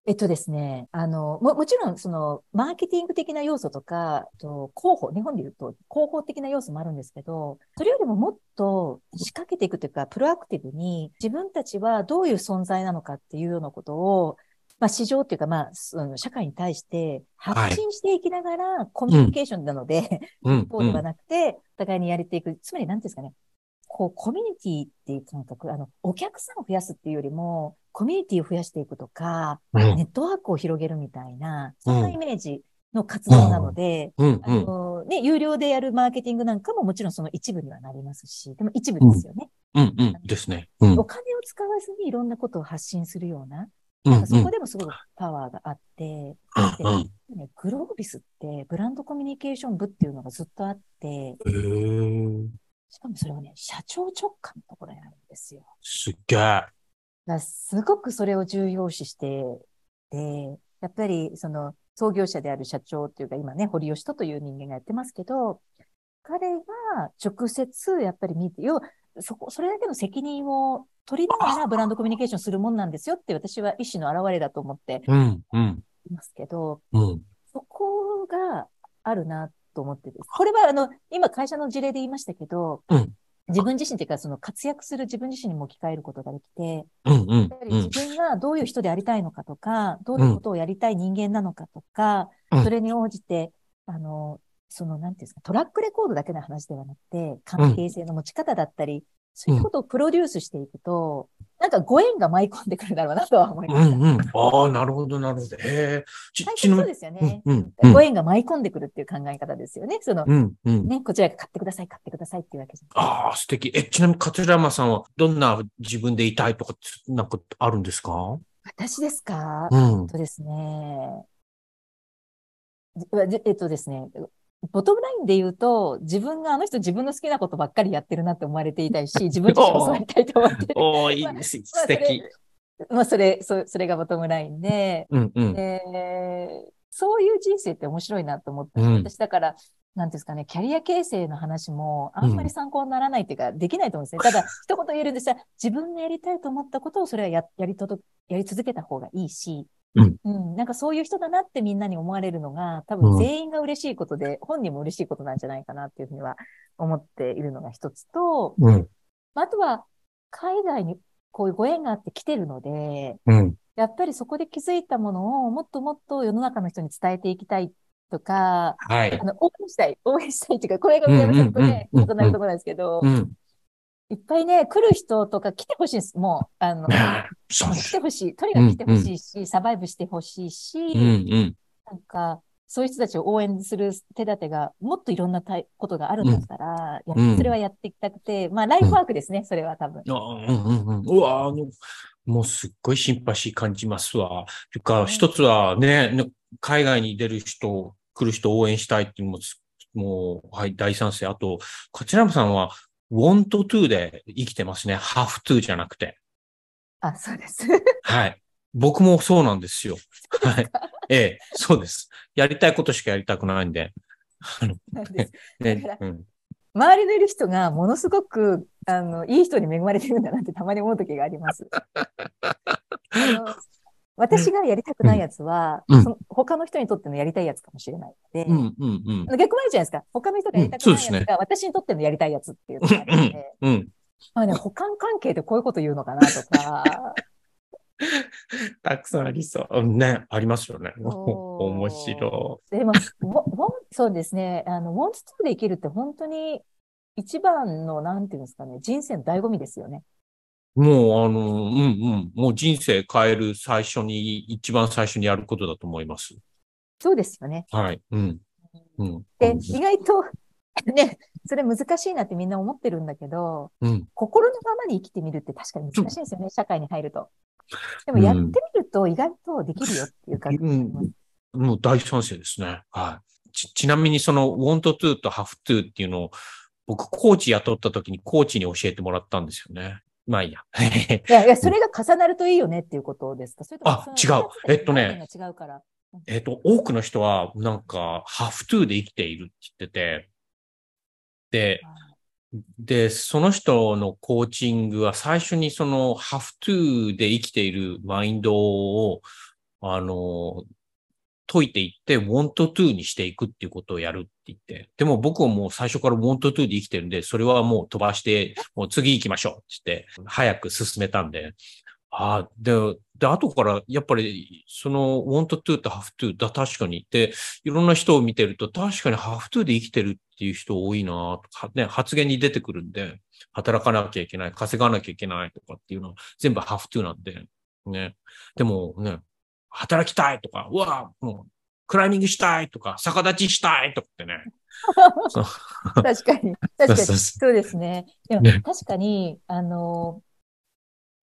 えっとですね、あの、も、もちろん、その、マーケティング的な要素とか、と広報、日本で言うと、広報的な要素もあるんですけど、それよりももっと仕掛けていくというか、プロアクティブに、自分たちはどういう存在なのかっていうようなことを、まあ、市場っていうか、まあ、その社会に対して発信していきながら、コミュニケーションなので、うん。一方ではなくて、お互いにやれていく。つまり、なんですかね。こう、コミュニティっていう感覚、あの、お客さんを増やすっていうよりも、コミュニティを増やしていくとか、うん。ネットワークを広げるみたいな、うんそんなイメージの活動なので、うん。あの、ね、有料でやるマーケティングなんかももちろんその一部にはなりますし、でも一部ですよね。うん。うん。ですね。うんお。金を使わずにいろんなことを発信するような、うん。なんかそこでもすごくパワーがあって、うん。ね、グロービスってブランドコミュニケーション部っていうのがずっとあって。しかもそれはね、社長直下のところにあるんですよ。すっげえ。すごくそれを重要視して、で、やっぱりその創業者である社長っていうか今ね、堀吉人という人間がやってますけど、彼が直接やっぱり見て、要はそこ、それだけの責任を取りながらブランドコミュニケーションするもんなんですよって私は意思の表れだと思ってうん。うん。いますけど、うん。そこがあるなと思ってです。これはあの、今会社の事例で言いましたけど、うん。自分自身というかその活躍する自分自身にも置き換えることができて、うん。うんやっぱり自分がどういう人でありたいのかとか、どういうことをやりたい人間なのかとか、うん。それに応じて、あの、その、なんていうんですか、トラックレコードだけの話ではなくて、関係性の持ち方だったり、そういうことをプロデュースしていくと、なんかご縁が舞い込んでくるだろうなとは思いました。うん。うん。ああ、なるほど、なるほど。へえ。ち、最初そう。ですよね。うん。うん。ご縁が舞い込んでくるっていう考え方ですよね。その、うん。うん。ね、こちらが買ってください、買ってくださいっていうわけじゃ。ああ、素敵。え、ちなみに、桂山さんはどんな自分でいたいとか、なんかあるんですか？私ですか、うん。とですね。じえっとですね。ボトムラインで言うと、自分があの人自分の好きなことばっかりやってるなって思われていたいし、自分自身もそうやりたいと思ってる。おー、いいです。素敵。まあ、それ、そそれがボトムラインで、うんうん。でそういう人生って面白いなと思った。うん私だから、なんですかね、キャリア形成の話もあんまり参考にならないっていうか、できないと思うんですね。ただ、一言言えるんですが、自分がやりたいと思ったことをそれはややりとどやり続けた方がいいし、うんなんかそういう人だなってみんなに思われるのが、多うん分全員が嬉しいことで、本人も嬉しいことなんじゃないかなっていうふうには思っているのが一つと、うん。まああとは、海外にこういうご縁があって来てるので、うん。やっぱりそこで気づいたものをもっともっと世の中の人に伝えていきたいとか、はいあ。の、応援したい、応援したいっていうか、これが宮山さんとね、うんうんうん異なるところなんですけどう、ん。いっぱいね、来る人とか来てほしいんです。もう、あの。来てほしい。とにかく来てほしいし、サバイブしてほしいし、うんうん。なんか、そういう人たちを応援する手立てが、もっといろんなたいことがあるんだったら、やうんそれはやっていきたくて、まあ、ライフワークですね、それは多分。あうんうんうん。うわあの、もうすっごいシンパシー感じますわ。ていうか、一つはね、ね海外に出る人、来る人を応援したいっていうのもす、もう、はい、大賛成。あと、こちらもさんは、want to で生きてますね。have to じゃなくて。あ、そうです。はい。僕もそうなんですよ。はい。ええ、そうです。やりたいことしかやりたくないんで。なんでうん。周りのいる人がものすごく、あの、いい人に恵まれてるんだなってたまに思う時があります。私がやりたくないやつは、うんその他の人にとってのやりたいやつかもしれないので、うん、うん、うん。逆もあるじゃないですか。他の人がやりたくないやつが私にとってのやりたいやつっていうのがあるので、うん。まあね、補完関係でこういうこと言うのかなとか、たくさんありそう。ね、ありますよね。面白でも、そうですね、あの、ウォンツトゥで生きるって本当に一番の、なんていうんですかね、人生の醍醐味ですよね。もう、あの、うんうん。もう人生変える最初に、一番最初にやることだと思います。そうですよね。はい。うん。うん。で、意外と、ね、それ難しいなってみんな思ってるんだけど、うん。心のままに生きてみるって確かに難しいんですよね、社会に入ると。でもやってみると意外とできるよっていう感じ。うん。もう大賛成ですね。はい。ち、ちなみにその want to と have to っていうのを、僕、コーチ雇った時にコーチに教えてもらったんですよね。まあい いや。いやいや、それが重なるといいよねっていうことですか？それともあ違うえっとね。違うから。えっと、多くの人は、なんか、have to で生きているって言ってて、で、で、その人のコーチングは最初にその have to で生きているマインドを、あの、解いていって、want to にしていくっていうことをやるって言って。でも僕はもう最初から want to で生きてるんで、それはもう飛ばして、もう次行きましょうって言って、早く進めたんで。ああ、で、で、後から、やっぱり、その want to と have to だ、確かに。で、いろんな人を見てると、確かに have to で生きてるっていう人多いなとか、ね、発言に出てくるんで、働かなきゃいけない、稼がなきゃいけないとかっていうのは全部 have to なんで、ね。でもね、働きたいとか、うわもう、クライミングしたいとか、逆立ちしたいとかってね。確かに。確かに。そうですね。でも、ね確かに、あの、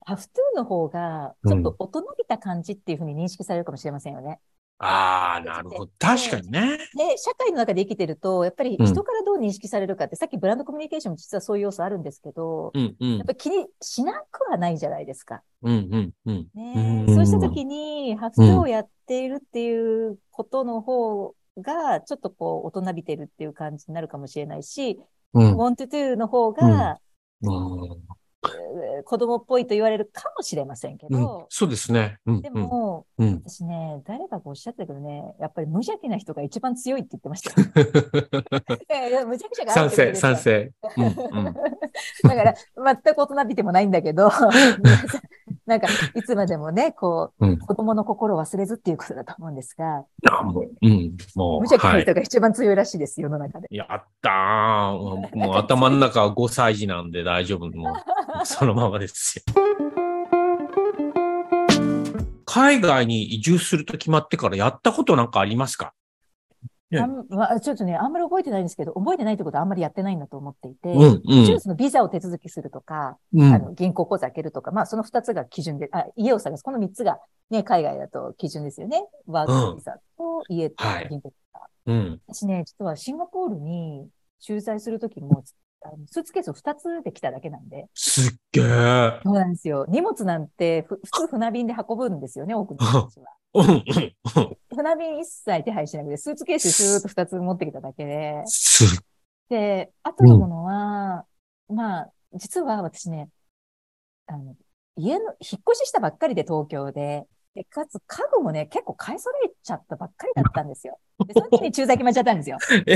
ハフトゥーの方が、ちょっと大人びた感じっていうふうに認識されるかもしれませんよね。ああ、なるほど。確かにね。で、社会の中で生きてると、やっぱりうん人からどう認識されるかって、さっきブランドコミュニケーションも実はそういう要素あるんですけど、うんうんやっぱり気にしなくはないじゃないですか。うんうんうん。ねうんそうしたときに、ハフトゥーをやっているっていうことの方が、ちょっとこう、大人びてるっていう感じになるかもしれないし、うん。want to の方が、うんえー子供っぽいと言われるかもしれませんけうんど、そうですね。うんでも、うん。うん。私ね、誰かがおっしゃったけどね、やっぱり無邪気な人が一番強いって言ってましたよ。いや無邪気者が賛成、賛成。だから、全く大人びてもないんだけど、なんか、いつまでもね、こう、うん子供の心を忘れずっていうことだと思うんですが、あもう、うん。もう、無邪気なはい。人が一番強いらしいです、世の中で。やったー。もうもう 頭の中は5歳児なんで大丈夫。もう、そのままですよ。海外に移住すると決まってからやったことなんかありますか？ねあんまあちょっとね、あんまり覚えてないんですけど、覚えてないってことはあんまりやってないんだと思っていて、うん、うん。そのビザを手続きするとか、うん。あの銀行口座開けるとか、まあその二つが基準で、あ、家を探す。この三つがね、海外だと基準ですよね。ワークビザと家とはい銀行口座。うん。私ね、実はシンガポールに駐在するときも、あのスーツケースを2つで来ただけなんで。すっげー。そうなんですよ。荷物なんてふ普通船便で運ぶんですよね、多くの人たちは。うん、うん、うん。船便一切手配しなくて、スーツケーススーッと2つ持ってきただけで。で、あとのものは、まあ、実は私ね、あの、家の、引っ越ししたばっかりで東京で、で、かつ家具もね、結構買い揃えちゃったばっかりだったんですよ。で、その時に駐在決まっちゃったんですよ。え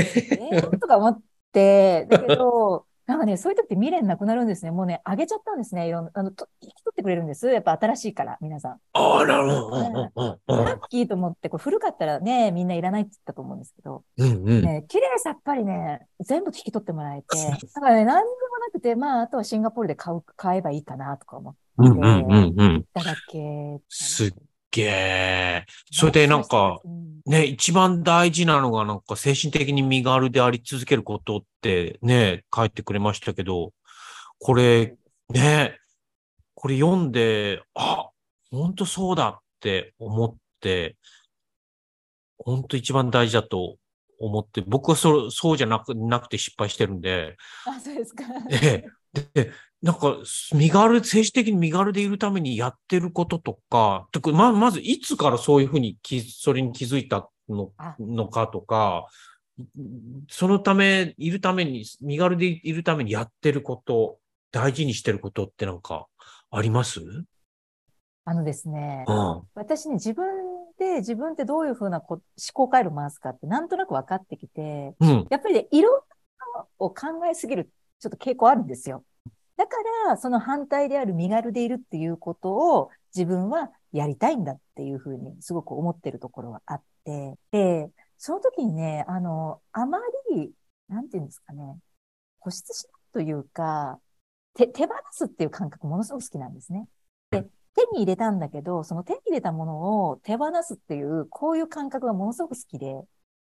えー、とか思って、だけど、なんかね、そういう時って未練なくなるんですね。もうね、あげちゃったんですね。いろんな、あの、と引き取ってくれるんです。やっぱ新しいから、皆さん。あら、うん、うん、うん、うんラッキーと思って、これ古かったらね、みんないらないって言ったと思うんですけど、うん、うん。ね、綺麗さっぱりね、全部引き取ってもらえて、だからね、何にもなくて、まあ、あとはシンガポールで買う、買えばいいかな、とか思っうん、うん、うん、うん。ただけ。すっげえ。それでなんか、うんね、一番大事なのがなんか精神的に身軽であり続けることってね、書いてくれましたけど、これ、ね、これ読んで、あ、本当そうだって思って、本当一番大事だと思って、僕はそう、そうじゃなく、なくて失敗してるんで、あ、そうですか。ええ。で、なんか、身軽、政治的に身軽でいるためにやってることとか、てかま、まず、いつからそういうふうに気、それに気づいたのあのかとか、そのため、いるために、身軽でいるためにやってること、大事にしてることってなんか、あります？うん。あのですね、うん。私ね、自分で自分ってどういうふうなこ思考回路を回すかってなんとなく分かってきて、うん。やっぱりね、いろんなのを考えすぎる、ちょっと傾向あるんですよ。だから、その反対である身軽でいるっていうことを自分はやりたいんだっていうふうにすごく思ってるところはあって、で、その時にね、あの、あまり、なんていうんですかね、固執しないというか、手、手放すっていう感覚ものすごく好きなんですね。で、手に入れたんだけど、その手に入れたものを手放すっていう、こういう感覚がものすごく好きで、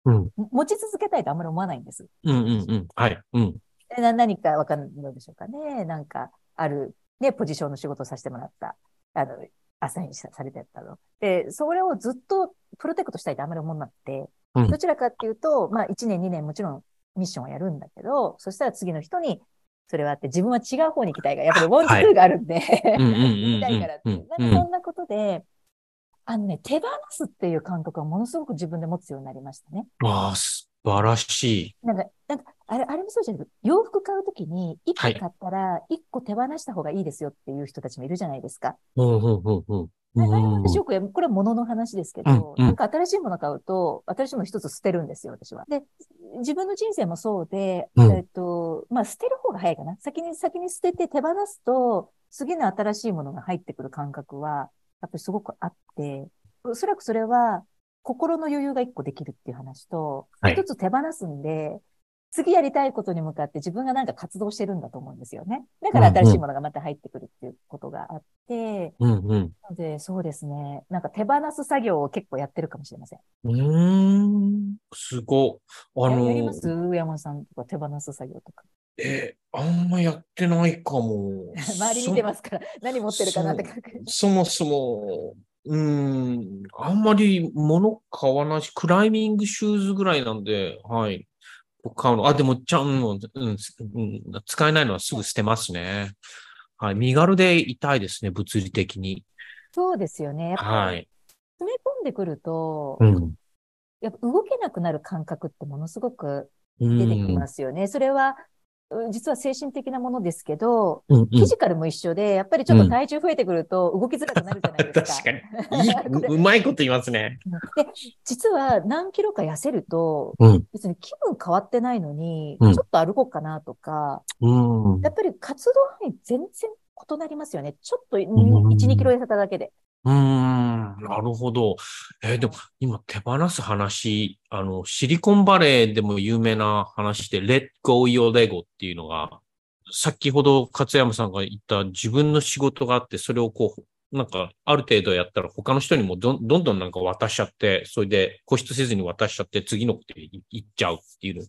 うん、持ち続けたいとあんまり思わないんです。うんうんうん。はい。うん。で何かわかんないでしょうかね。なんか、ある、ね、ポジションの仕事をさせてもらった、あの、アサインされてたの。で、それをずっとプロテクトしたいとあんまり思わなくて、うん、どちらかっていうと、まあ、1年、2年もちろんミッションはやるんだけど、そしたら次の人に、それはあって自分は違う方に行きたいが、やっぱりウォンツーがあるんで、行きたいからって。なんかそんなことで、あのね、手放すっていう感覚はものすごく自分で持つようになりましたね。ああ、素晴らしい。なんか、なんか、あれ、あれもそうじゃない洋服買うときに、一個買ったら、一個手放した方がいいですよっていう人たちもいるじゃないですか。うん、うん、うん、うん。私よく、これは物の話ですけど、うん、なんか新しいもの買うと、新しいもの一つ捨てるんですよ、私は。で、自分の人生もそうで、うん、えっと、まあ、捨てる方が早いかな。先に、先に捨てて手放すと、次の新しいものが入ってくる感覚は、やっぱりすごくあって、おそらくそれは、心の余裕が一個できるっていう話と、一つ手放すんで、次やりたいことに向かって自分がなんか活動してるんだと思うんですよね。だから新しいものがまた入ってくるっていうことがあって、うんうん、なので、そうですね。なんか手放す作業を結構やってるかもしれません。うん、すご。あのー、やります？上山さんとか手放す作業とか。えー、あんまやってないかも。周り見てますから、何持ってるかなって確認。そもそも、うん、あんまり物買わないし、クライミングシューズぐらいなんで、はい。買うの。あ、でも、ちゃん、うん、うん、使えないのはすぐ捨てますね。はい。身軽で痛いですね、物理的に。そうですよね。はい。詰め込んでくると、うん、やっぱ動けなくなる感覚ってものすごく出てきますよね。うん、それは、実は精神的なものですけど、うんうん、フィジカルも一緒で、やっぱりちょっと体重増えてくると動きづらくなるじゃないですか。確かに。いいうまいこと言いますね。で、実は何キロか痩せると、うん、別に気分変わってないのに、ちょっと歩こうかなとか、うん、やっぱり活動範囲全然異なりますよね。ちょっと1、2キロ痩せただけで。うん、なるほど。えー、でも、今手放す話、あの、シリコンバレーでも有名な話で、Let Go Your Lego っていうのが、先ほど勝山さんが言った自分の仕事があって、それをこう、なんか、ある程度やったら他の人にもどどんどんなんか渡しちゃって、それで固執せずに渡しちゃって、次のこと言っちゃうっていう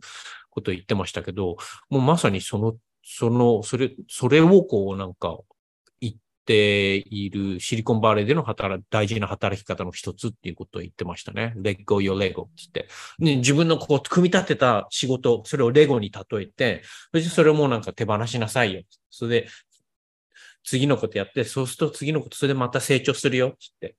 ことを言ってましたけど、もうまさにその、その、それ、それをこうなんかているシリコンバレーでの働大事な働き方の一つっていうことを言ってましたね。レゴ go your Lego ってって、ね。自分のこう、組み立てた仕事、それをレゴに例えて、それでそれをもうなんか手放しなさいよ。それで、次のことやって、そうすると次のこと、それでまた成長するよって。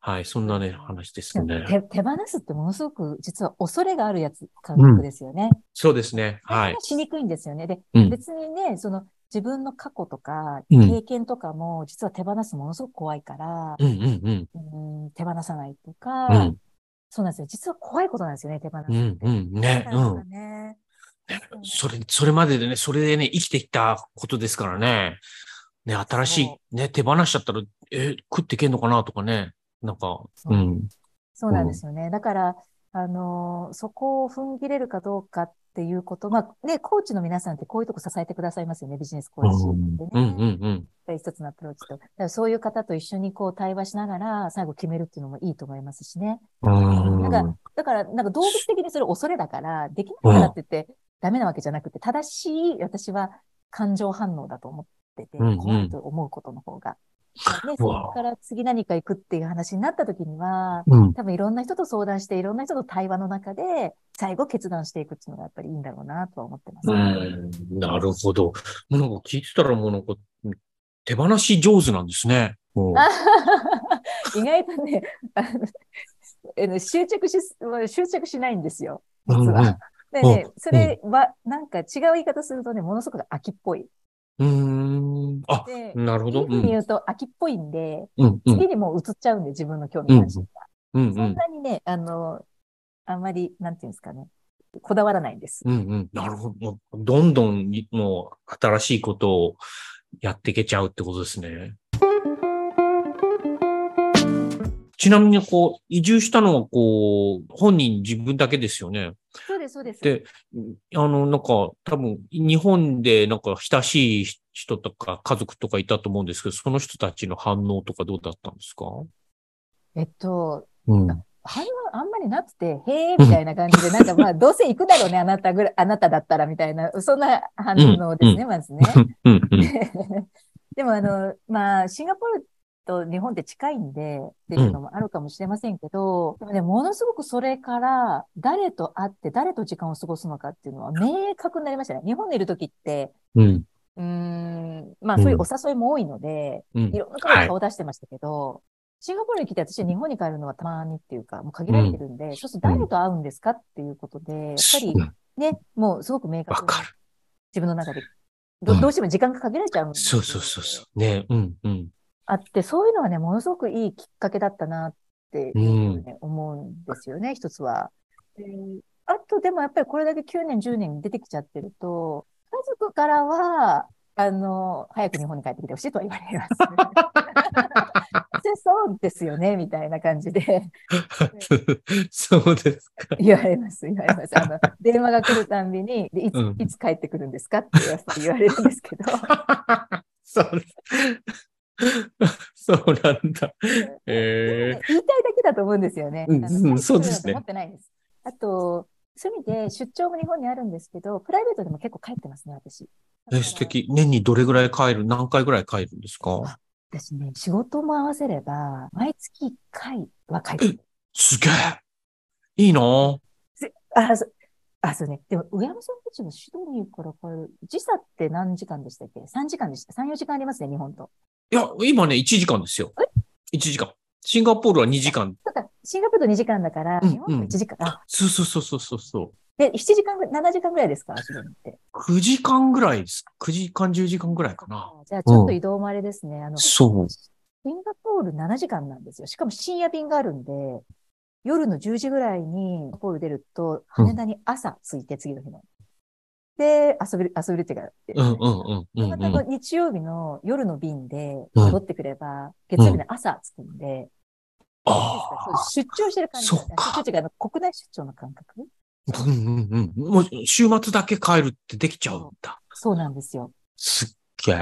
はい、そんなね、話ですね。手手放すってものすごく、実は恐れがあるやつ、感覚ですよね。うん、そうですね。はい。しにくいんですよね。で、うん、別にね、その、自分の過去とか経験とかも実は手放すものすごく怖いから、うんうんうん、手放さないとか、うん、そうなんですよ。実は怖いことなんですよね、手放すって。うんうん、ね。うんねそれ、それまででね、それでね、生きてきたことですからね。ね、新しい、ね、手放しちゃったら、え、食っていけんのかなとかね。なんか、うん。そうなんですよね。だから、あのー、そこを踏ん切れるかどうかっっていうこと、まあね、コーチの皆さんってこういうとこ支えてくださいますよね、ビジネスコーチでね。うんうんうん、一つのアプローチと。だからそういう方と一緒にこう対話しながら最後決めるっていうのもいいと思いますしね。なんか、だから、なんか動物的にそれ恐れだから、できないからって言ってダメなわけじゃなくて、正しい私は感情反応だと思ってて、怖いと思うことの方が。ね、そこから次何か行くっていう話になった時には、うん、多分いろんな人と相談して、いろんな人と対話の中で、最後決断していくっていうのがやっぱりいいんだろうなとは思ってます、ね。うん、なるほど。もうなんか聞いてたらもうなんか、手放し上手なんですね。意外とね、執着し、執着しないんですよ。実は。うんうん、でね、それは、なんか違う言い方するとね、ものすごく秋っぽい。うん。あ、なるほど。うに言うと秋っぽいんで、うん、次にもう移っちゃうんで、自分の興味関心が。うんうん、そんなにね、あの、あんまり、なんていうんですかね、こだわらないんです。うんうん。なるほど。どんどん、もう、新しいことをやっていけちゃうってことですね。ちなみに、こう、移住したのは、こう、本人自分だけですよね。そうです、そうです。で、あの、なんか、多分、日本でなんか親しい人とか家族とかいたと思うんですけど、その人たちの反応とかどうだったんですか？えっと、うん。反応あんまりなくて、へえ、みたいな感じで、なんかまあ、どうせ行くだろうね、あなたぐらい、あなただったら、みたいな、そんな反応ですね、まずね。でも、あの、まあ、シンガポールと日本って近いんで、っていうのもあるかもしれませんけど、でもね、ものすごくそれから、誰と会って、誰と時間を過ごすのかっていうのは明確になりましたね。日本にいる時って、うん。うーん、まあ、そういうお誘いも多いので、うんいろんなところに顔を出してましたけど、シンガポールに来て私は日本に帰るのはたまにっていうか、もう限られてるんで、そうすると誰と会うんですかっていうことで、やっぱりうんね、もうすごく明わ確にかる。自分の中でど、うんどうしても時間が限られちゃうんですそうそうそうそう。ね、うん、うん。あって、そういうのはね、ものすごくいいきっかけだったなっていうふうにね思うんですよね、一つは。であと、でもやっぱりこれだけ9年、10年出てきちゃってると、家族からは、あの、早く日本に帰ってきてほしいとは言われます。で そうですよね、みたいな感じでそうですか。言われます、言われます。あの、電話が来るたんびに、でいつ、うんいつ帰ってくるんですかって言われるんですけど、そう。そうなんだ。え言いたいだけだと思うんですよね。うんそうですね思ってないです。あと、そういう意味で出張も日本にあるんですけど、プライベートでも結構帰ってますね、私。ー、え素敵。年にどれぐらい帰る？何回ぐらい帰るんですか？私ね、仕事も合わせれば、毎月1回は帰ってる。すげえ。いいなぁあ、そう、あ、そうね。でも、上山さんたちもシドニーから帰る。時差って何時間でしたっけ ?3 時間でした。3、4時間ありますね、日本と。いや、今ね、1時間ですよ。1時間。シンガポールは2時間。だから、シンガポール2時間だから、うん日本は1時間。あ、そうそうそうそうそうそう。で、7時間ぐらい、7時間ぐらいですか？シドニーって。9時間ぐらいです。9時間、10時間ぐらいかな。じゃあ、ちょっと移動もあれですね。あの、そう。シンガポール7時間なんですよ。しかも深夜便があるんで、夜の10時ぐらいにシンガポール出ると、うん羽田に朝着いて、次の日の。で、遊べる、遊べるっていうか、うんうんうんうんまたうん。日曜日の夜の便でうん戻ってくれば、月曜日の朝着くんで、う出張してる感じ。そっか出張っていうか、国内出張の感覚？あ。うんうんうん。もう週末だけ帰るってできちゃうんだ。そうなんですよ。すっげえ。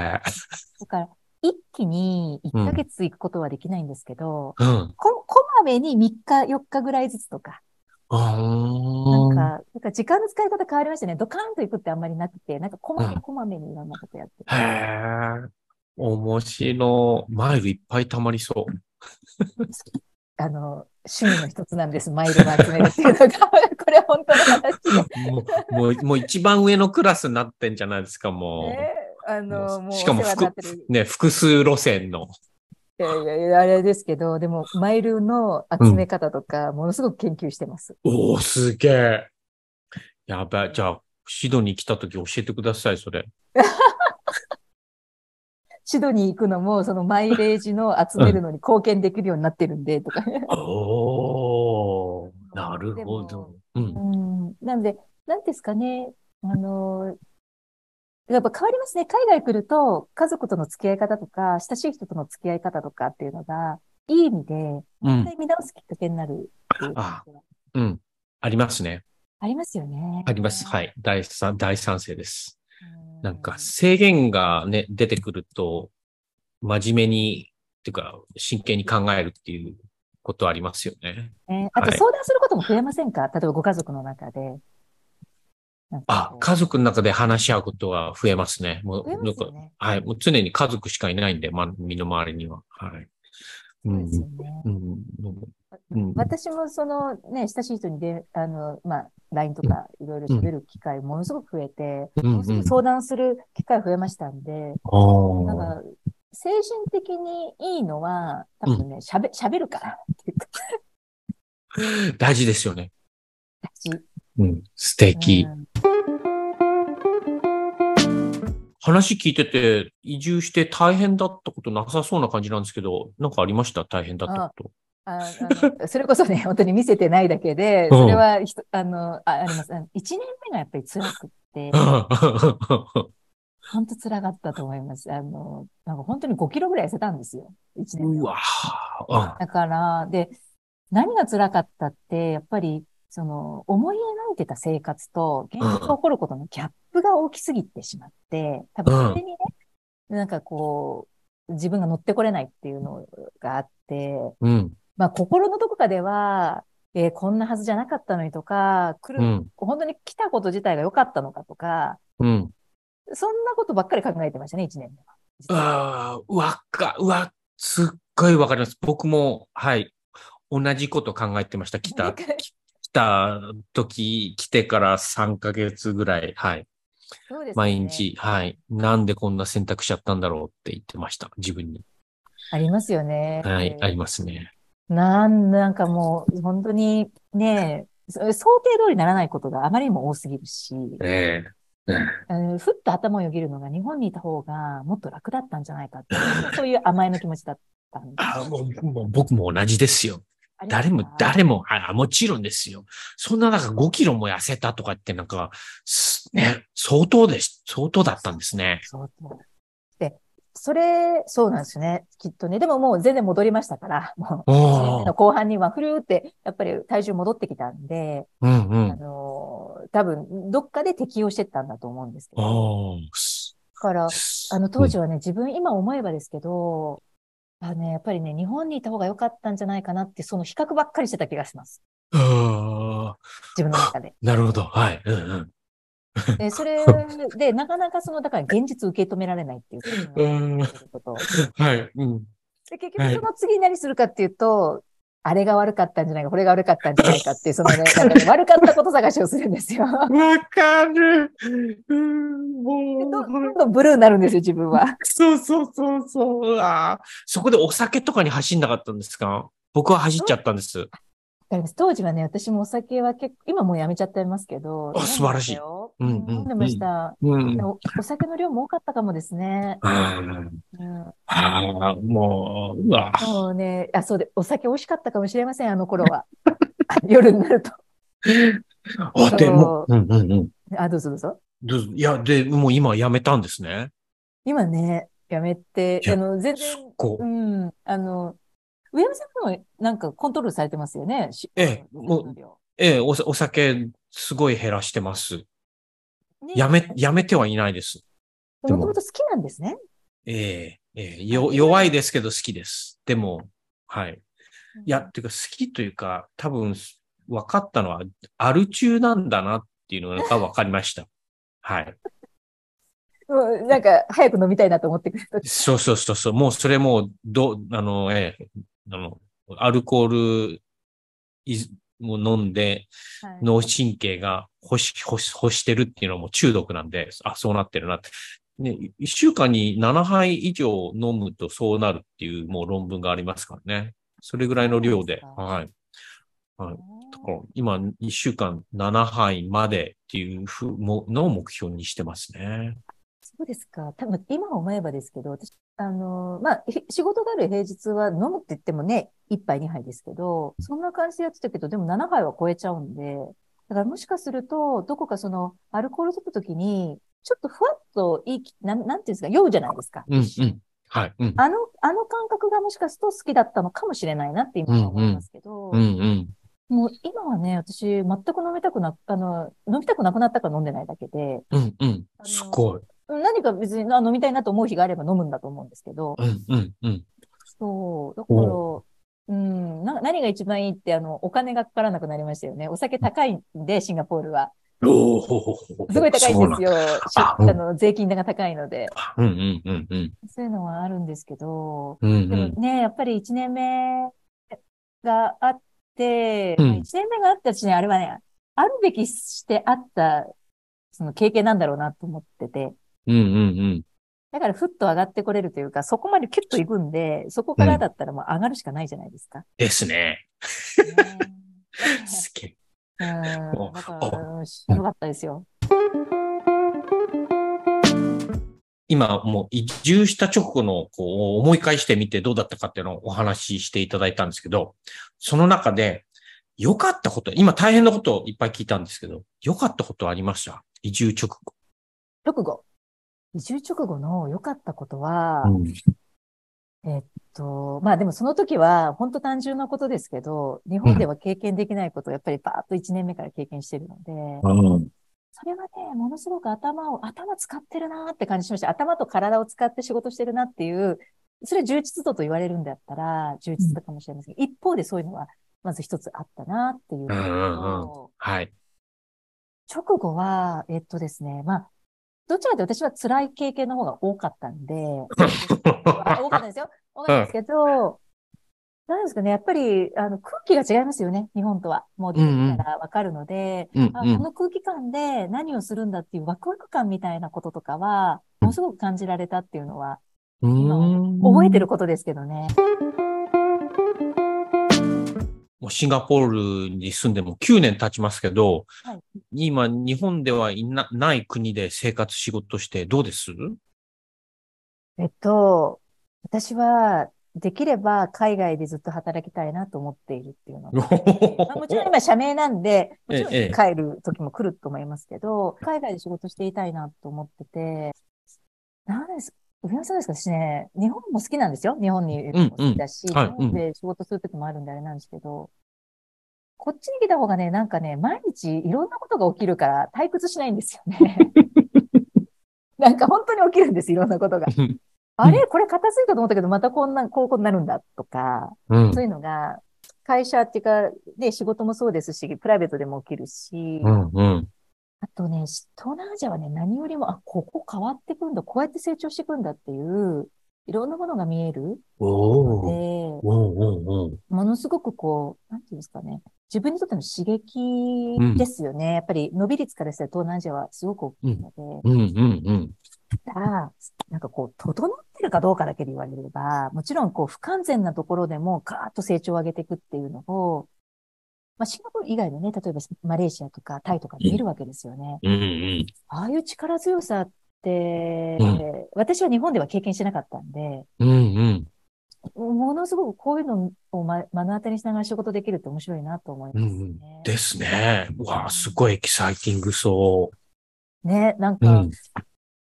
だから、一気に1ヶ月行くことはできないんですけど、うん。こ、こまめに3日、4日ぐらいずつとか、あなんーか、なんか時間の使い方変わりましたね。ドカーンと行くってあんまりなくて、なんかこまめうんこまめにいろんなことやってる。へえ。面白い。マイルいっぱい溜まりそう。あの、趣味の一つなんです。マイルを集めるっていうのが、これ本当の話で。もう、もう、もう一番上のクラスになってんじゃないですか、もね、あの、もう、しかもお世話になってる。う。ね、複数路線の。いやいやいや、あれですけど、でも、マイルの集め方とか、ものすごく研究してます。おお、すげえ。やばい。じゃあ、シドニー来た時教えてください、それ。シドニー行くのも、そのマイレージの集めるのに貢献できるようになってるんで、とか。おお、なるほど。う。うんん。なんで、なんですかね、あの、やっぱ変わりますね。海外来ると、家族との付き合い方とか、親しい人との付き合い方とかっていうのが、いい意味で、うん。見直すきっかけになるっていうあうん。ありますね。ありますよね。あります。はい。大賛、大賛成です。うん。なんか制限がね、出てくると、真面目に、っていうか、真剣に考えるっていうことありますよね。ねあとはい相談することも増えませんか、例えばご家族の中で。あ家族の中で話し合うことは増えますね。もう、増えまなんか。はい。もう常に家族しかいないんで、ま、身の回りには。はい。うんそうです。よね。うん。うん。私もそのね、親しい人にで、あの、まあ、LINE とかいろいろ喋る機会ものすごく増えて、相談する機会増えましたんで、うん。なんか、精神的にいいのは、多分ね、喋、喋るからっていうか、大事ですよね。大事うん。素敵。うん話聞いてて、移住して大変だったことなさそうな感じなんですけど、なんかありました？大変だったこと。ああのそれこそね、本当に見せてないだけで、うんそれはあの、ああります。あの一年目がやっぱり辛くって、本当辛かったと思います。あの、なんか本当に5キロぐらい痩せたんですよ。一年目うは。わぁ。だから、で、何が辛かったって、やっぱりその、思い描いてた生活と、現実が起こることのギャップが大きすぎてしまって、多分それにね、なんかこう、自分が乗ってこれないっていうのがあって、うん。まあ心のどこかでは、えーこんなはずじゃなかったのにとか、来る、うん。本当に来たこと自体が良かったのかとか、うん。そんなことばっかり考えてましたね、一年目は。ああ、わか、うわ、すっごいわかります。僕も、はい。同じこと考えてました。来た、来た時、来てから3ヶ月ぐらい、はい。そうですね毎日、はい。なんでこんな選択しちゃったんだろうって言ってました。自分に。ありますよね。はい、ありますね。なん、なんかもう、本当にね、そ想定通りにならないことがあまりにも多すぎるし、ええあのふっと頭をよぎるのが日本にいた方がもっと楽だったんじゃないかって そういう甘えの気持ちだったんです。あもう僕も同じですよ。誰も、誰も、あもちろんですよ。そんななんか5キロも痩せたとかってなんか、すね、相当です。相当だったんですね。そうそう。で、それ、そうなんですね。きっとね。でももう全然戻りましたから、もう、1年目の後半にはふるーって、やっぱり体重戻ってきたんで、うんうあん。のー多分、どっかで適応してったんだと思うんですけど。だから、すあの当時はね、自分今思えばですけど、あね、やっぱりね、日本にいた方が良かったんじゃないかなって、その比較ばっかりしてた気がします。ああ、自分の中で。なるほど。はい。うんうん。で、それ で、なかなかその、だから現実受け止められないっていううんこと。はい。うん。で、結局その次何するかっていうと、あれが悪かったんじゃないか、これが悪かったんじゃないかっていう、そのね、かね悪かったこと探しをするんですよ。わかる。うん、もう、どんどんブルーになるんですよ、自分は。そうそうそうそう。あーそこでお酒とかに走んなかったんですか？僕は走っちゃったんです。わかります当時はね、私もお酒は結構、今もうやめちゃってますけど。あ素晴らしい飲飲んでました。うん。おお酒の量も多かったかもですね。あうん、あ、もう、うわ。もうね、あ、そうで、お酒美味しかったかもしれません、あの頃は。夜になると。あ、でも、うんうんうん。あ、どうぞどうぞ。どうぞいや、で、もう今やめたんですね。今ね、やめてあの、全す然。うん、あの、上山さんもなんかコントロールされてますよね。しええもうええ、お、お酒、すごい減らしてます。ねやめ、やめてはいないです。でももともと好きなんですね。ええ、ええ、よ、弱いですけど好きです。でも、はい。いや、ていうか好きというか、多分、分かったのは、アル中なんだなっていうのが分かりました。はい。うん、なんか、早く飲みたいなと思ってくると。そうそうそうそう。もうそれもう、ど、あの、ええ、あの、アルコールい、もう飲んで、はい脳神経が欲し、欲し、欲してるっていうのはもう中毒なんで、あ、そうなってるなって。ね、一週間に7杯以上飲むとそうなるっていうもう論文がありますからね。それぐらいの量で。はい。はい。だから今、一週間7杯までっていうふうものを目標にしてますね。そうですか。多分、今思えばですけど、私、あの、まあ、ひ仕事がある平日は飲むって言ってもね、1杯2杯ですけど、そんな感じでやってたけど、でも7杯は超えちゃうんで、だからもしかすると、どこかその、アルコール取った時に、ちょっとふわっといいき、なん、なんていうんですか、酔うじゃないですか。うん、うん。はい。うん。あの、あの感覚がもしかすると好きだったのかもしれないなって今は思いますけど、うん、うん。もう今はね、私、全く飲みたくな、あの、飲みたくなくなったから飲んでないだけで、うん、うん。すごい。何か別にあ飲みたいなと思う日があれば飲むんだと思うんですけど、うん、うん、うん。そう、だから、うん、な何が一番いいって、あの、お金がかからなくなりましたよね。お酒高いんで、シンガポールは。おーすごい高いんですよ。しあの、税金が高いので。うん、うん、うん、うん。そういうのはあるんですけど、うん、でうん。もね、やっぱり1年目があって、うんまあ1年目があったしね、あれはね、あるべきしてあった、その経験なんだろうなと思ってて、うん、うん、うん。だからふっと上がってこれるというか、そこまでキュッと行くんで、そこからだったらもう上がるしかないじゃないですか。ですね。ね すげえ。うん。おだから、しんどかったですよ。今もう移住した直後のこう思い返してみてどうだったかっていうのをお話ししていただいたんですけど、その中で良かったこと、今大変なことをいっぱい聞いたんですけど、良かったことありました？移住直後。直後。移住直後の良かったことは、うんえっと、まあでもその時は本当単純なことですけど、日本では経験できないことをやっぱりバーッと1年目から経験してるので、うん。それはね、ものすごく頭を、頭使ってるなーって感じしました。頭と体を使って仕事してるなっていう、それは充実度と言われるんだったら、充実度かもしれませんけど、一方でそういうのは、まず一つあったなっていうはい。直後は、えっとですね、まあ、どちらかと私は辛い経験の方が多かったんで、あ 多かったですよ。多かったんですけど、なんですかね、やっぱり、あの、空気が違いますよね、日本とは。もう出てきたらわかるので、うんあ、この空気感で何をするんだっていうワクワク感みたいなこととかは、ものすごく感じられたっていうのは、うん。覚えてることですけどね。もうシンガポールに住んでも9年経ちますけど、はい。今、日本ではいなない国で生活仕事してどうです？えっと、私は、できれば海外でずっと働きたいなと思っているっていうのが。まあもちろん今社名なんで、もちろんええ帰る時も来ると思いますけど、海外で仕事していたいなと思ってて、なんです、上山さんですか私ね、日本も好きなんですよ。日本にいるのも好きだし、うんはい。日本で仕事する時もあるんであれなんですけど、こっちに来た方がね、なんかね、毎日いろんなことが起きるから退屈しないんですよね。なんか本当に起きるんです、いろんなことが。あれ？これ片付いたと思ったけど、またこんな、こういうことになるんだとか、うん。そういうのが、会社っていうか、ね、仕事もそうですし、プライベートでも起きるし、うんうんあとね、東南アジアはね、何よりも、あ、ここ変わってくんだ、こうやって成長していくんだっていう、いろんなものが見えるので、ものすごくこう、なんていうんですかね、自分にとっての刺激ですよね。やっぱり伸び率からしたら東南アジアはすごく大きいので、うんうんうん。ただ、なんかこう、整ってるかどうかだけで言われれば、もちろんこう、不完全なところでもガーッと成長を上げていくっていうのを、まあ、シンガポール以外のね、例えばマレーシアとかタイとかで見るわけですよね。うんうん。ああいう力強さって、う私は日本では経験してなかったんで、うんうん。ものすごくこういうのを、ま、目の当たりにしながら仕事できるって面白いなと思いますね。うんうん。ですね。うわあ、すごいエキサイティングそね、なんう。うか、ん。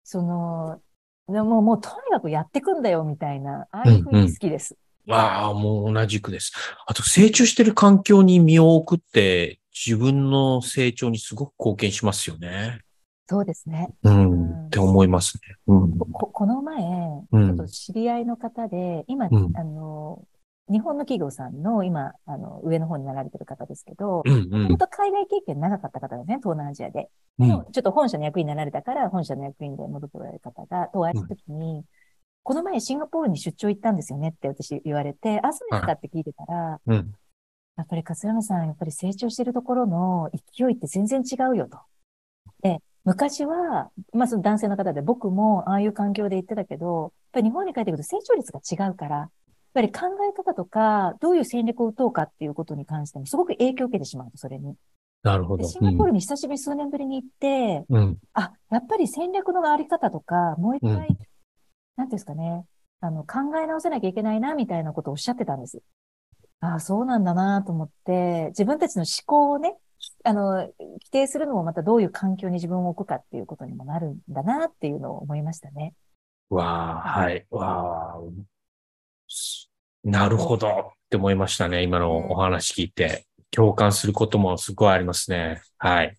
その、でももうとにかくやってくんだよみたいな、ああいう雰囲気好きです。わあ、もう同じくです。あと、成長してる環境に身を置くって、自分の成長にすごく貢献しますよね。そうですね。うん。って思いますね。うん。ここの前、ちうんょっと知り合いの方で、今、うんあの、日本の企業さんの今、あの、上の方に流れてる方ですけど、うんうんもとも。と海外経験長かった方ですね、東南アジアで。うんちょっと本社の役員になられたから、本社の役員で戻っておられる方が、と会った時に、この前シンガポールに出張行ったんですよねって私言われて、あ、そうですかって聞いてたら、うん。やっぱり勝山さん、やっぱり成長してるところの勢いって全然違うよと。で、昔は、まあその男性の方で僕もああいう環境で行ってたけど、やっぱり日本に帰ってくると成長率が違うから、やっぱり考え方とか、どういう戦略を打とうかっていうことに関してもすごく影響を受けてしまうと、それに。なるほど。でシンガポールに久しぶり数年ぶりに行って、うん。あ、やっぱり戦略のあり方とか、もう一回、うんなんですかね、あの、考え直さなきゃいけないな、みたいなことをおっしゃってたんです。ああ、そうなんだなと思って、自分たちの思考をね、あの、規定するのもまたどういう環境に自分を置くかっていうことにもなるんだなっていうのを思いましたね。わあ、はい。わあ。すなるほどって思いましたね。今のお話聞いて。共感することもすごいありますね。はい。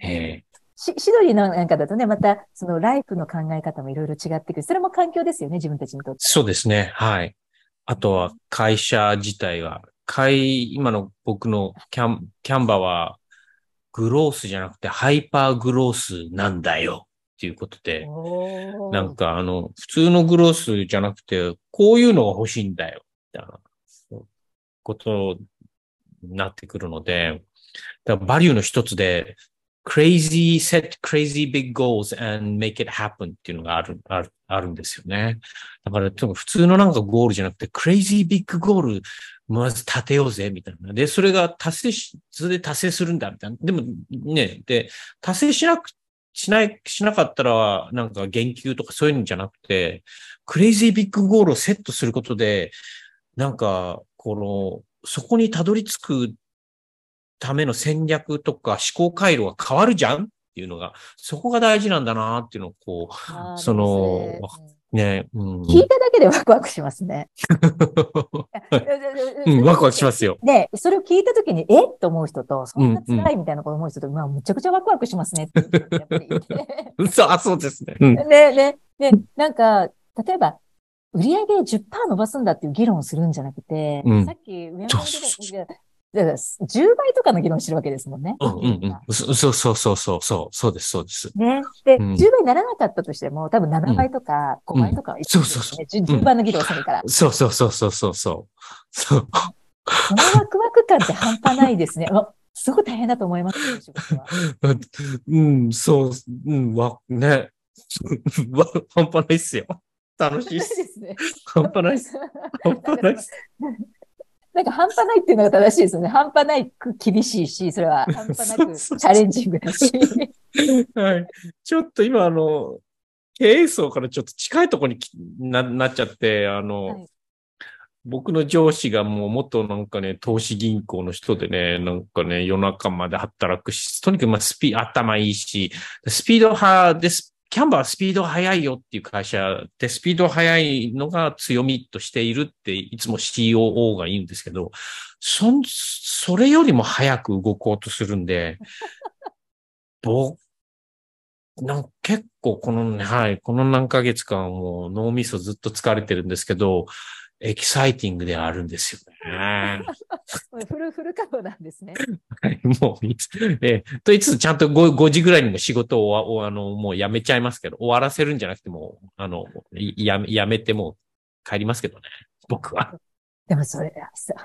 ええしシドニーなんかだとね、また、そのライフの考え方もいろいろ違ってくる。それも環境ですよね、自分たちにとって。そうですね。はい。あとは会社自体は、会、今の僕のキャン、キャンバは、グロースじゃなくてハイパーグロースなんだよっていうことで、なんかあの、普通のグロースじゃなくて、こういうのが欲しいんだよ、みたいなことになってくるので、だバリューの一つで、crazy, set crazy big goals and make it happen っていうのがある、ある、あるんですよね。だから、普通のなんかゴールじゃなくて、crazy big goal まず立てようぜ、みたいな。で、それが達成し、それで達成するんだ、みたいな。でもね、で、達成しなくしない、しなかったら、なんか言及とかそういうのじゃなくて、クレイジービッグゴールをセットすることで、なんか、この、そこにたどり着くための戦略とか思考回路が変わるじゃんっていうのが、そこが大事なんだなっていうのをこう、そのねね、うん。聞いただけでワクワクしますね。うん、ワクワクしますよ。で、それを聞いたときに、え？っと思う人と、そんな辛いみたいなこと思う人と、まあ、むちゃくちゃワクワクしますねって。そう、あ、そうですね。うん。ね、ね、ね、なんか、例えば、売上10%伸ばすんだっていう議論をするんじゃなくて、うんさっき上山10倍とかの議論してるわけですもんね。うんうんうん。そそうそうそうそう、そう、そうです、そうです。ね。で、うん10倍にならなかったとしても、多分7倍とか5倍とかはそうそうそうう。10倍の議論するから。そうそうそうそうそうそう。そう。そのワクワク感って半端ないですね。あすごい大変だと思いますよ、仕事は。うん、そう、うん、わ、ね。わ、半端ないっすよ。楽しいっ。ですすね。半端ないっす。半端ないっす。なんか半端ないっていうのが正しいですよね。半端ないく厳しいし、それは 半端なくチャレンジングだし。はい。ちょっと今、あの、経営層からちょっと近いところにきななっちゃって、あの、はい僕の上司がもう元なんかね、投資銀行の人でね、なんかね、夜中まで働くし、とにかくまあスピ、頭いいし、スピード派です。キャンバーはスピード速いよっていう会社で、スピード速いのが強みとしているって、いつも COO が言うんですけど、そん、それよりも早く動こうとするんで、僕、なんか結構このね、はい、この何ヶ月間はもう脳みそずっと疲れてるんですけど、エキサイティングではあるんですよね。フルフル稼働なんですね。はい、もういつ、えーといつちゃんと 5, 5時ぐらいにも仕事をあの、もうやめちゃいますけど、終わらせるんじゃなくてもう、あの、いやめ、やめてもう帰りますけどね。僕は。でもそれ、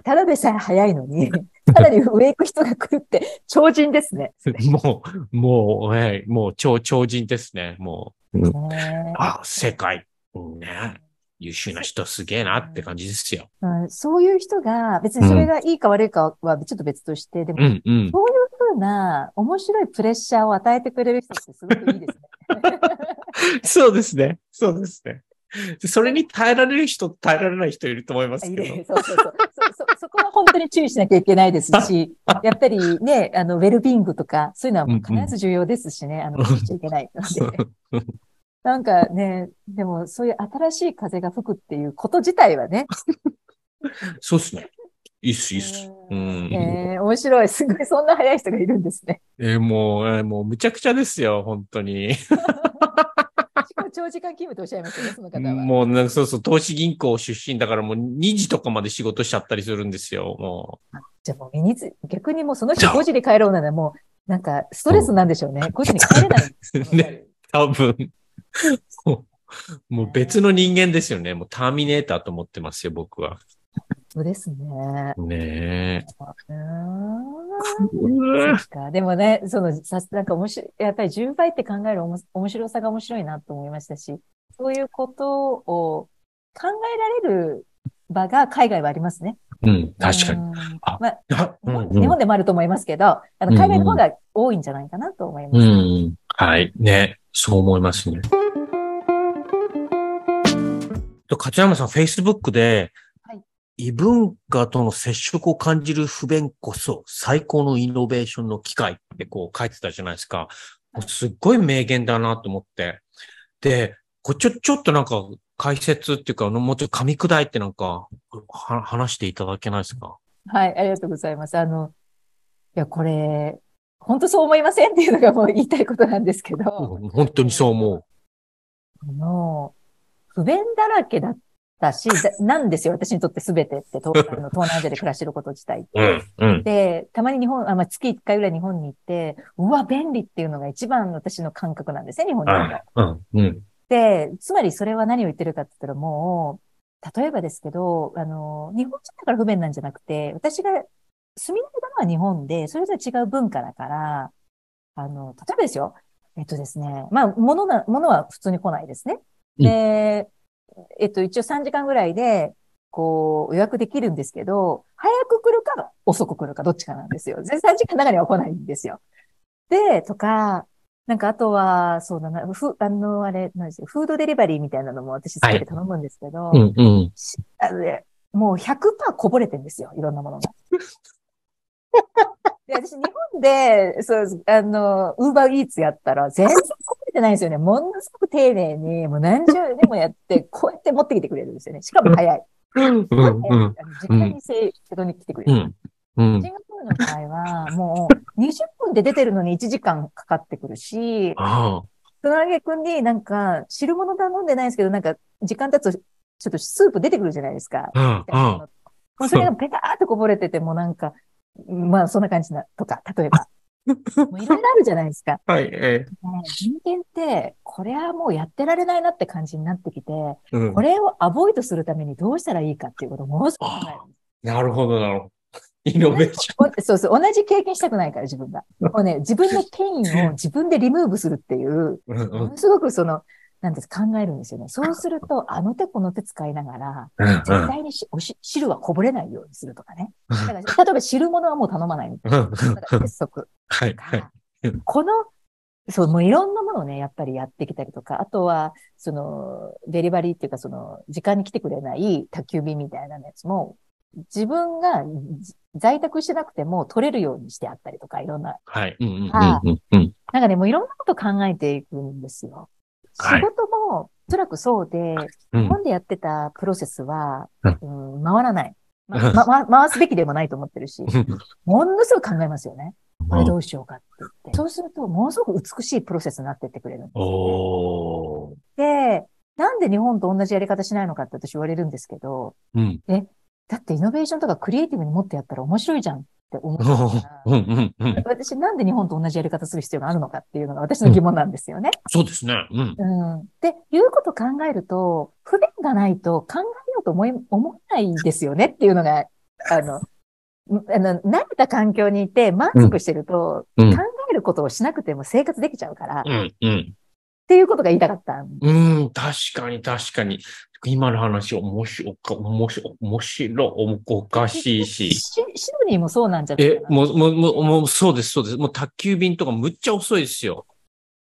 ただでさえ早いのに、さらに上行く人が来るって超人ですね。もう、もう、えーもう超、超人ですね。もう、うんねあ、世界、うんね。優秀な人すげえなって感じですよ。う ん、そういう人が、別にそれがいいか悪いかはちょっと別として、でも、うん、うん。そういうふうな面白いプレッシャーを与えてくれる人ってすごくいいですね。そうですね。そうですね。でそれに耐えられる人、耐えられない人いると思いますいけど。るそうそうそうそそ。そこは本当に注意しなきゃいけないですし、やっぱりね、あの、ウェルビングとか、そういうのは必ず重要ですしね、あの、しちゃいけないので。なんかね、でもそういう新しい風が吹くっていうこと自体はね。そうですね。いいっす、いいっす。うん。えー面白い。すごい、そんな早い人がいるんですね。えーもう、えーもう、むちゃくちゃですよ、本当に。しかも長時間勤務とおっしゃいますよね、その方は。もう、なんかそうそう、投資銀行出身だからもう2時とかまで仕事しちゃったりするんですよ、もじゃあもう身につ、逆にもうその人5時に帰ろうならもう、なんかストレスなんでしょうね。5時に帰れない。ねう。多分。もう別の人間ですよね。もうターミネーターと思ってますよ、僕は。そうですね。ねうーんえ。そっか。でもね、その、さなんか面白い、やっぱり10倍って考えるおも面白さが面白いなと思いましたし、そういうことを考えられる場が海外はありますね。うん、確かに。うんあまあ、あ日本うん日本でもあると思いますけど、あの、海外の方が多いんじゃないかなと思います。うん。うん。はい。ね。そう思いますね。と、勝山さん、Facebook で、はい異文化との接触を感じる不便こそ最高のイノベーションの機会ってこう書いてたじゃないですか。もうすっごい名言だなと思って。で、これちょ、ちょっとなんか解説っていうか、もうちょっと噛み砕いてなんかは話していただけないですか？はい、ありがとうございます。あの、いや、これ、本当そう思いませんっていうのがもう言いたいことなんですけど、本当にそう思あの、不便だらけだったし、だなんですよ、私にとって全てって、東 あの東南アジアで暮らしてること自体。う。うん。うん。で、たまに日本、あまあ、月1回ぐらい日本に行って、うわ、便利っていうのが一番私の感覚なんですね、日本に。うん。で、つまりそれは何を言ってるかって言ったらもう、例えばですけど、あの、日本人だから不便なんじゃなくて、私が住み慣れたのは日本で、それぞれ違う文化だから、あの、例えばですよ、えっとですね、まあ、物な、物は普通に来ないですね。で、えっと、一応3時間ぐらいで、こう、予約できるんですけど、早く来るか遅く来るかどっちかなんですよ。全然3時間の中には来ないんですよ。で、とか、なんかあとは、そうだな、ふ、あの、あれ、なんですよ、フードデリバリーみたいなのも私好きで頼むんですけど、うん。うん。しあのねもう100%こぼれてんですよ、いろんなものが。で、私日本で、そう、あの、ウーバーイーツやったら全然こぼれてないんですよね。ものすごく丁寧に、もう何十年もやって、こうやって持ってきてくれるんですよね。しかも早い。うん、うん、あの実家に生徒に来てくれる。うん、うんシ。ンガポールの場合は、もう20分で出てるのに1時間かかってくるし、あその挙句になんか汁物頼んでないんですけど、なんか時間経つとちょっとスープ出てくるじゃないですか。あ、うん、うん。もうそれがペターってこぼれてて、もうなんか、まあそんな感じな、とか、例えば。もういろいろあるじゃないですか。はい、えね人間って、これはもうやってられないなって感じになってきて、え、うん。これを avoid するためにどうしたらいいかっていうことをものすごく考える。なるほど、なるほど。イノベーシおそうそう、同じ経験したくないから、自分が。もうね、自分の pain を自分でリムーブするっていう、ものすごくその、なんです考えるんですよね。そうすると、あの手この手使いながら、うん、絶対にしおし汁はこぼれないようにするとかね。だから例えば汁物はもう頼まないみたいな。鉄則はい、とはいか。この、そう、もういろんなものをね、やっぱりやってきたりとか、あとは、その、デリバリーっていうか、その、時間に来てくれない宅急便みたいなやつも、自分がじ在宅してなくても取れるようにしてあったりとか、いろんな。はい。うん、うん、はうん、うん。なんかね、もういろんなこと考えていくんですよ。はい仕事も、おそらくそうで、うん日本でやってたプロセスは、うんうん、回らない。ま、回すべきでもないと思ってるし、ものすごく考えますよね。これどうしようかって言って。そうすると、ものすごく美しいプロセスになってってくれるんですよね。で、なんで日本と同じやり方しないのかって私言われるんですけど、うん。だってイノベーションとかクリエイティブにもっとやったら面白いじゃんって思う。私なんで日本と同じやり方する必要があるのかっていうのが私の疑問なんですよね。そうですね。うん。うん。で、いうことを考えると、不便がないと考えようと思い、思えないですよねっていうのが、あの、んあの、慣れた環境にいて満足してると、うん考えることをしなくても生活できちゃうから、っうん、うん。ていうことが言いたかった。うん、確かに、確かに。今の話、面白か、面白、面白、おおかしいし。シシドニーもそうなんじゃないえ、もう、もう、もう、も、そうです、そうです。もう宅急便とかむっちゃ遅いですよ。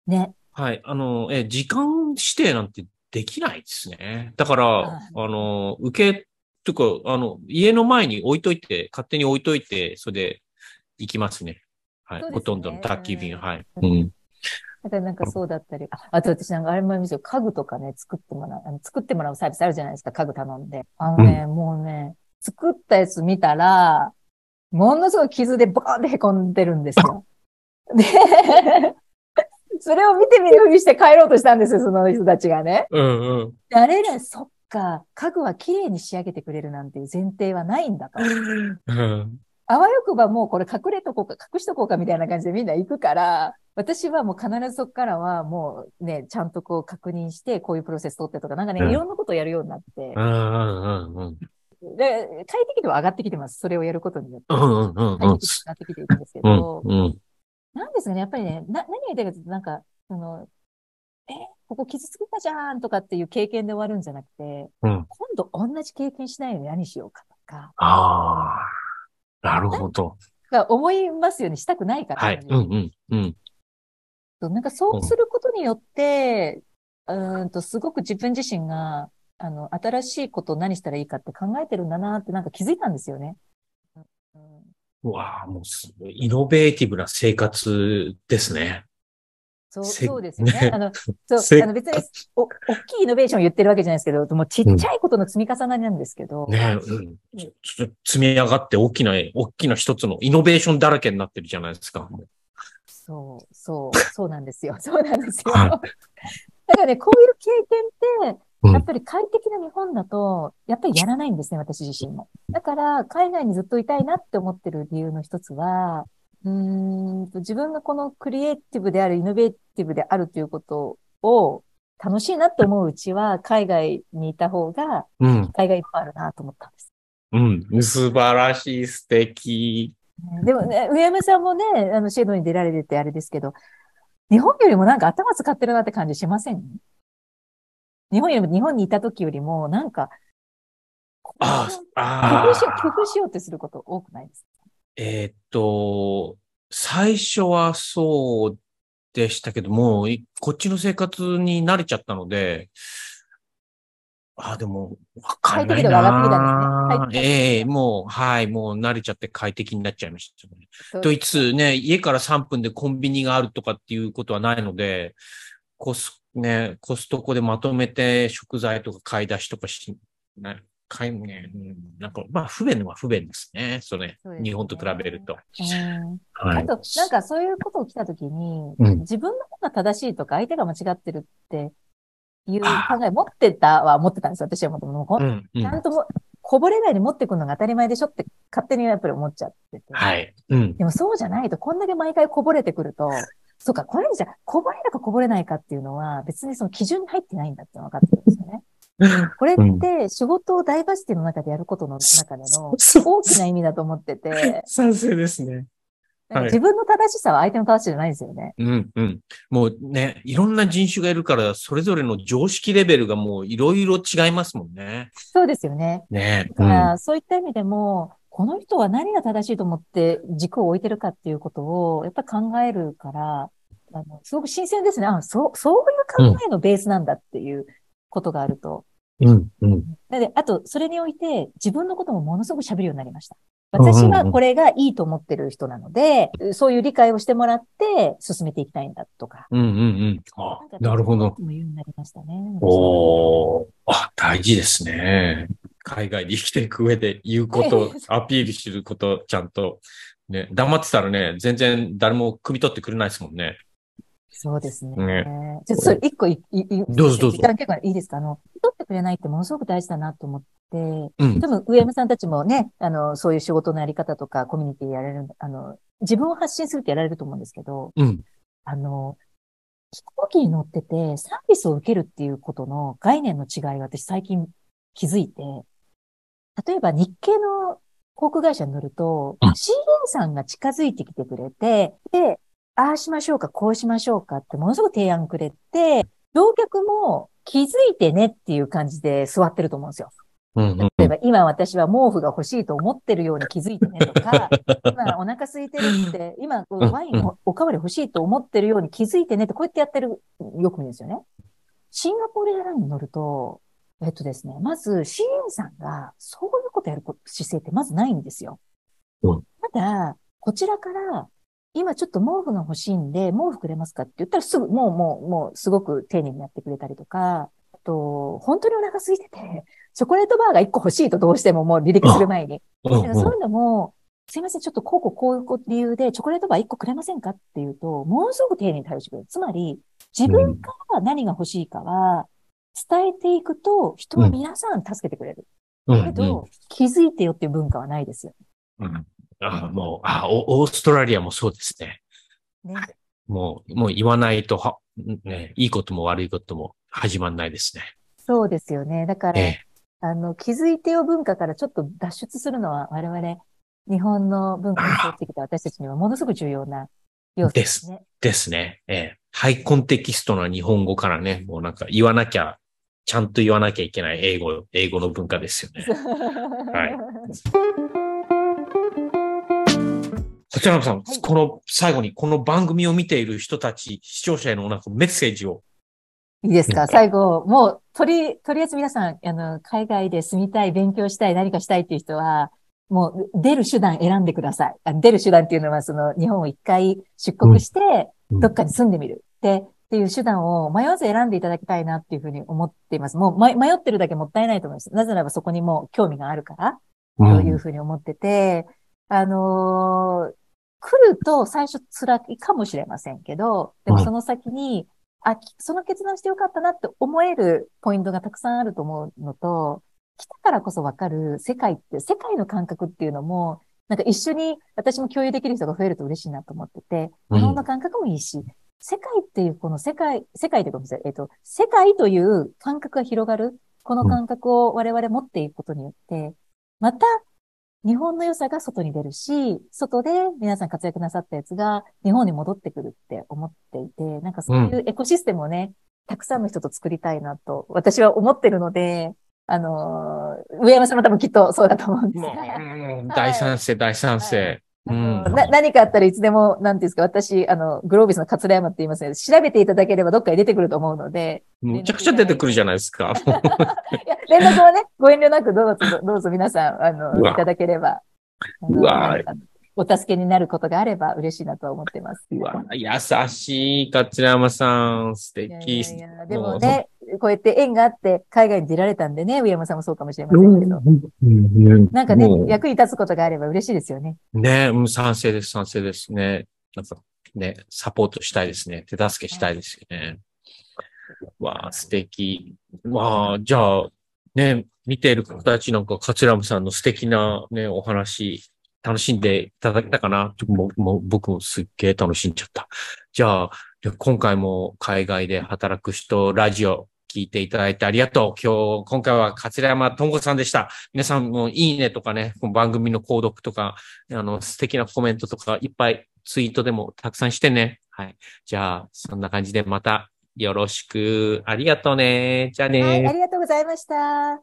ね。はい。あの、え、時間指定なんてできないですね。だから、はいあの、受け、とか、あの、家の前に置いといて、勝手に置いといて、それで行きますね。はい。ねほとんどの宅急便、はい。うん。だからなんかそうだったり、あ、あと私なんかあれもありますよ。家具とかね、作ってもらう、あの作ってもらうサービスあるじゃないですか、家具頼んで。あのね、もうね、作ったやつ見たら、ものすごい傷でボーンって凹んでるんですよ。で、それを見て見ぬふりして帰ろうとしたんですよ、その人たちがね。うんうん。であれね、そっか、家具は綺麗に仕上げてくれるなんていう前提はないんだと。うん。あわよくばもうこれ隠れとこうか、隠しとこうかみたいな感じでみんな行くから、私はもう必ずそこからはもうね、ちゃんとこう確認して、こういうプロセス取ってとか、なんかね、うんいろんなことをやるようになってう、んうんうんうん。で、快適度は上がってきてます。それをやることによって。うんうんうんうん快適度が上がってきていくんですけうんど、うん。なんですかね、やっぱりね、な、何が言いたいかというと、なんか、その、え、ここ傷つけたじゃんとかっていう経験で終わるんじゃなくて、うん今度同じ経験しないように何しようかとか、ああ。なるほど。が思いますようにしたくないから。はい。うんうんうん。なんかそうすることによって、うーんと、すごく自分自身が、あの、新しいことを何したらいいかって考えてるんだなってなんか気づいたんですよね。うんうわあ、もうイノベーティブな生活ですね。そう、せそうですよね。ねあの、そう、せあの別に、お、大きいイノベーションを言ってるわけじゃないですけど、もうちっちゃいことの積み重ねなんですけど、ねうん。ちょちょ積み上がって大きな、大きな一つのイノベーションだらけになってるじゃないですか。そう、そう、そうなんですよ。そうなんですよ。はいだからね、こういう経験って、うんやっぱり快適な日本だと、やっぱりやらないんですね、私自身も。だから、海外にずっといたいなって思ってる理由の一つは、うーんと自分がこのクリエイティブである、イノベーティブであるということを楽しいなって思ううちは、海外にいた方が、うん。海外いっぱいあるなと思ったんです。うん。素晴らしい、素敵。でもね、上山さんもね、あの、シェードに出られててあれですけど、日本よりもなんか頭使ってるなって感じしません？日本よりも、日本にいた時よりも、なんか、あ工あ、夫しよう、あ工夫しようってすること多くないですか？えーっと、最初はそうでしたけども、いこっちの生活に慣れちゃったので、あ、でも、わかんない快適度が上がってきたんなですね。はい。ええもう、はい、もう慣れちゃって快適になっちゃいましたね。そうドイツね、家から3分でコンビニがあるとかっていうことはないので、コス、ね、コストコでまとめて食材とか買い出しとかし、な買いね、なんか、まあ不便は不便ですね。それ、ね日本と比べると。うんはい。あと、なんかそういうことを来たときに、うん自分の方が正しいとか、相手が間違ってるっていう考え持ってたは持ってたんですよ、私はもともと。ちゃんともこぼれないように持ってくるのが当たり前でしょって勝手にやっぱり思っちゃってて。はい。うん。でもそうじゃないと、こんだけ毎回こぼれてくると、そうか、これじゃ、こぼれるかこぼれないかっていうのは、別にその基準に入ってないんだって分かってるんですよね。これって仕事をダイバーシティの中でやることの中での大きな意味だと思ってて、賛成ですね。はい自分の正しさは相手の正しさじゃないんですよね。うん、うん。もうね、いろんな人種がいるから、それぞれの常識レベルがもういろいろ違いますもんね。そうですよね。ね。だから、そういった意味でも、この人は何が正しいと思って軸を置いてるかっていうことを、やっぱり考えるから、あの、すごく新鮮ですね。あ、そう、そういう考えのベースなんだっていうことがあると。うん、うん。なので、あと、それにおいて、自分のこともものすごく喋るようになりました。私はこれがいいと思ってる人なので、そういう理解をしてもらって進めていきたいんだとか。うん、うん、うん。あなるほど。も言うようになりましたね。おー。あ、大事ですね。海外で生きていく上で言うこと、アピールすること、ちゃんと。ね、黙ってたらね、全然誰も汲み取ってくれないですもんね。そうですね。ねちょっとそれ一個いい、どうぞどうぞ時間結構いいですかあの、取ってくれないってものすごく大事だなと思って、うん。多分上山さんたちもね、あの、そういう仕事のやり方とかコミュニティやられる、あの、自分を発信するってやられると思うんですけど、うん。あの、飛行機に乗っててサービスを受けるっていうことの概念の違いが私最近気づいて、例えば日系の航空会社に乗ると、うん CA さんが近づいてきてくれて、で、ああしましょうか、こうしましょうかってものすごく提案くれて、乗客も気づいてねっていう感じで座ってると思うんですよ。うん、うん。例えば、今私は毛布が欲しいと思ってるように気づいてねとか、今お腹空いてるって、今ワインおおかわり欲しいと思ってるように気づいてねって、こうやってやってる、よく見るんですよね。シンガポールエアラインに乗ると、えっとですね、まず CA さんがそういうことやるこ姿勢ってまずないんですよ。うんただ、こちらから、今ちょっと毛布が欲しいんで、毛布くれますかって言ったらすぐ、もう、もう、もう、すごく丁寧にやってくれたりとか、あと、本当にお腹空いてて、チョコレートバーが1個欲しいとどうしてももう離陸する前に。うんだからそういうのも、すいません、ちょっとこうこうこういう理由でチョコレートバー1個くれませんかっていうと、ものすごく丁寧に対応してくれる。つまり、自分から何が欲しいかは、伝えていくと、人は皆さん助けてくれる。うんけど、気づいてよっていう文化はないですよ。うんあもうあオ、オーストラリアもそうですね。ね。もう、もう言わないとは、ね、いいことも悪いことも始まんないですね。そうですよね。だから、ええ。あの、気づいてよ文化からちょっと脱出するのは、我々、日本の文化に沿ってきた私たちにはものすごく重要な要素ですね。ですね。ええ。ハイコンテキストな日本語からね、もうなんか言わなきゃ、ちゃんと言わなきゃいけない英語、英語の文化ですよね。はい。こちらのさん、はいこの最後にこの番組を見ている人たち、視聴者へのなんかメッセージを。いいですか？最後、もう、とり、とりあえず皆さん、あの、海外で住みたい、勉強したい、何かしたいっていう人は、もう、出る手段選んでください。あ出る手段っていうのは、その、日本を一回出国して、うんどっかに住んでみる。で、っていう手段を迷わず選んでいただきたいなっていうふうに思っています。もう、ま迷ってるだけもったいないと思います。なぜならばそこにもう興味があるから。というふうに思ってて、あのー来ると最初辛いかもしれませんけど、でうんもその先に、あ、きその決断してよかったなって思えるポイントがたくさんあると思うのと、来たからこそわかる世界って、世界の感覚っていうのも、なんか一緒に私も共有できる人が増えると嬉しいなと思ってて、うん。日本の感覚もいいし、世界っていうこの世界、世界でごめんなさい、えっと、世界という感覚が広がる、この感覚を我々持っていくことによって、また日本の良さが外に出るし、外で皆さん活躍なさったやつが日本に戻ってくるって思っていて、なんかそういうエコシステムをね、たくさんの人と作りたいなと私は思ってるので、あのー上山さんも多分きっとそうだと思うんですもが。ううん大賛成、大賛成。うん。な何かあったらいつでも、なんていうんですか、私、あの、グロービスの桂山って言いますので、調べていただければどっかに出てくると思うので、むちゃくちゃ出てくるじゃないですか。いや、連絡はね、ご遠慮なくどうぞ、どうぞ皆さん、あの、いただければ。うわ何かお助けになることがあれば嬉しいなと思ってます。うわ、優しい、桂山さん。素いやい敵。やいやでもね、こうやって縁があって海外に出られたんでね、上山さんもそうかもしれませんけど。うんなんかね役に立つことがあれば嬉しいですよね。ね、うん賛成です、賛成ですね。なんかね、サポートしたいですね。手助けしたいですよね。わあ、素敵。わあ、じゃあ、ね、見ている方たちなんか、桂山さんの素敵なね、お話、楽しんでいただけたかな？もうもう僕もすっげえ楽しんじゃった。じゃあ、今回も海外で働く人、ラジオ、聞いていただいてありがとう。今日、今回は桂山智子さんでした。皆さんもいいねとかね、この番組の購読とか、あの、素敵なコメントとかいっぱいツイートでもたくさんしてね。はい。じゃあ、そんな感じでまたよろしく。ありがとうね。じゃあね。はい、ありがとうございました。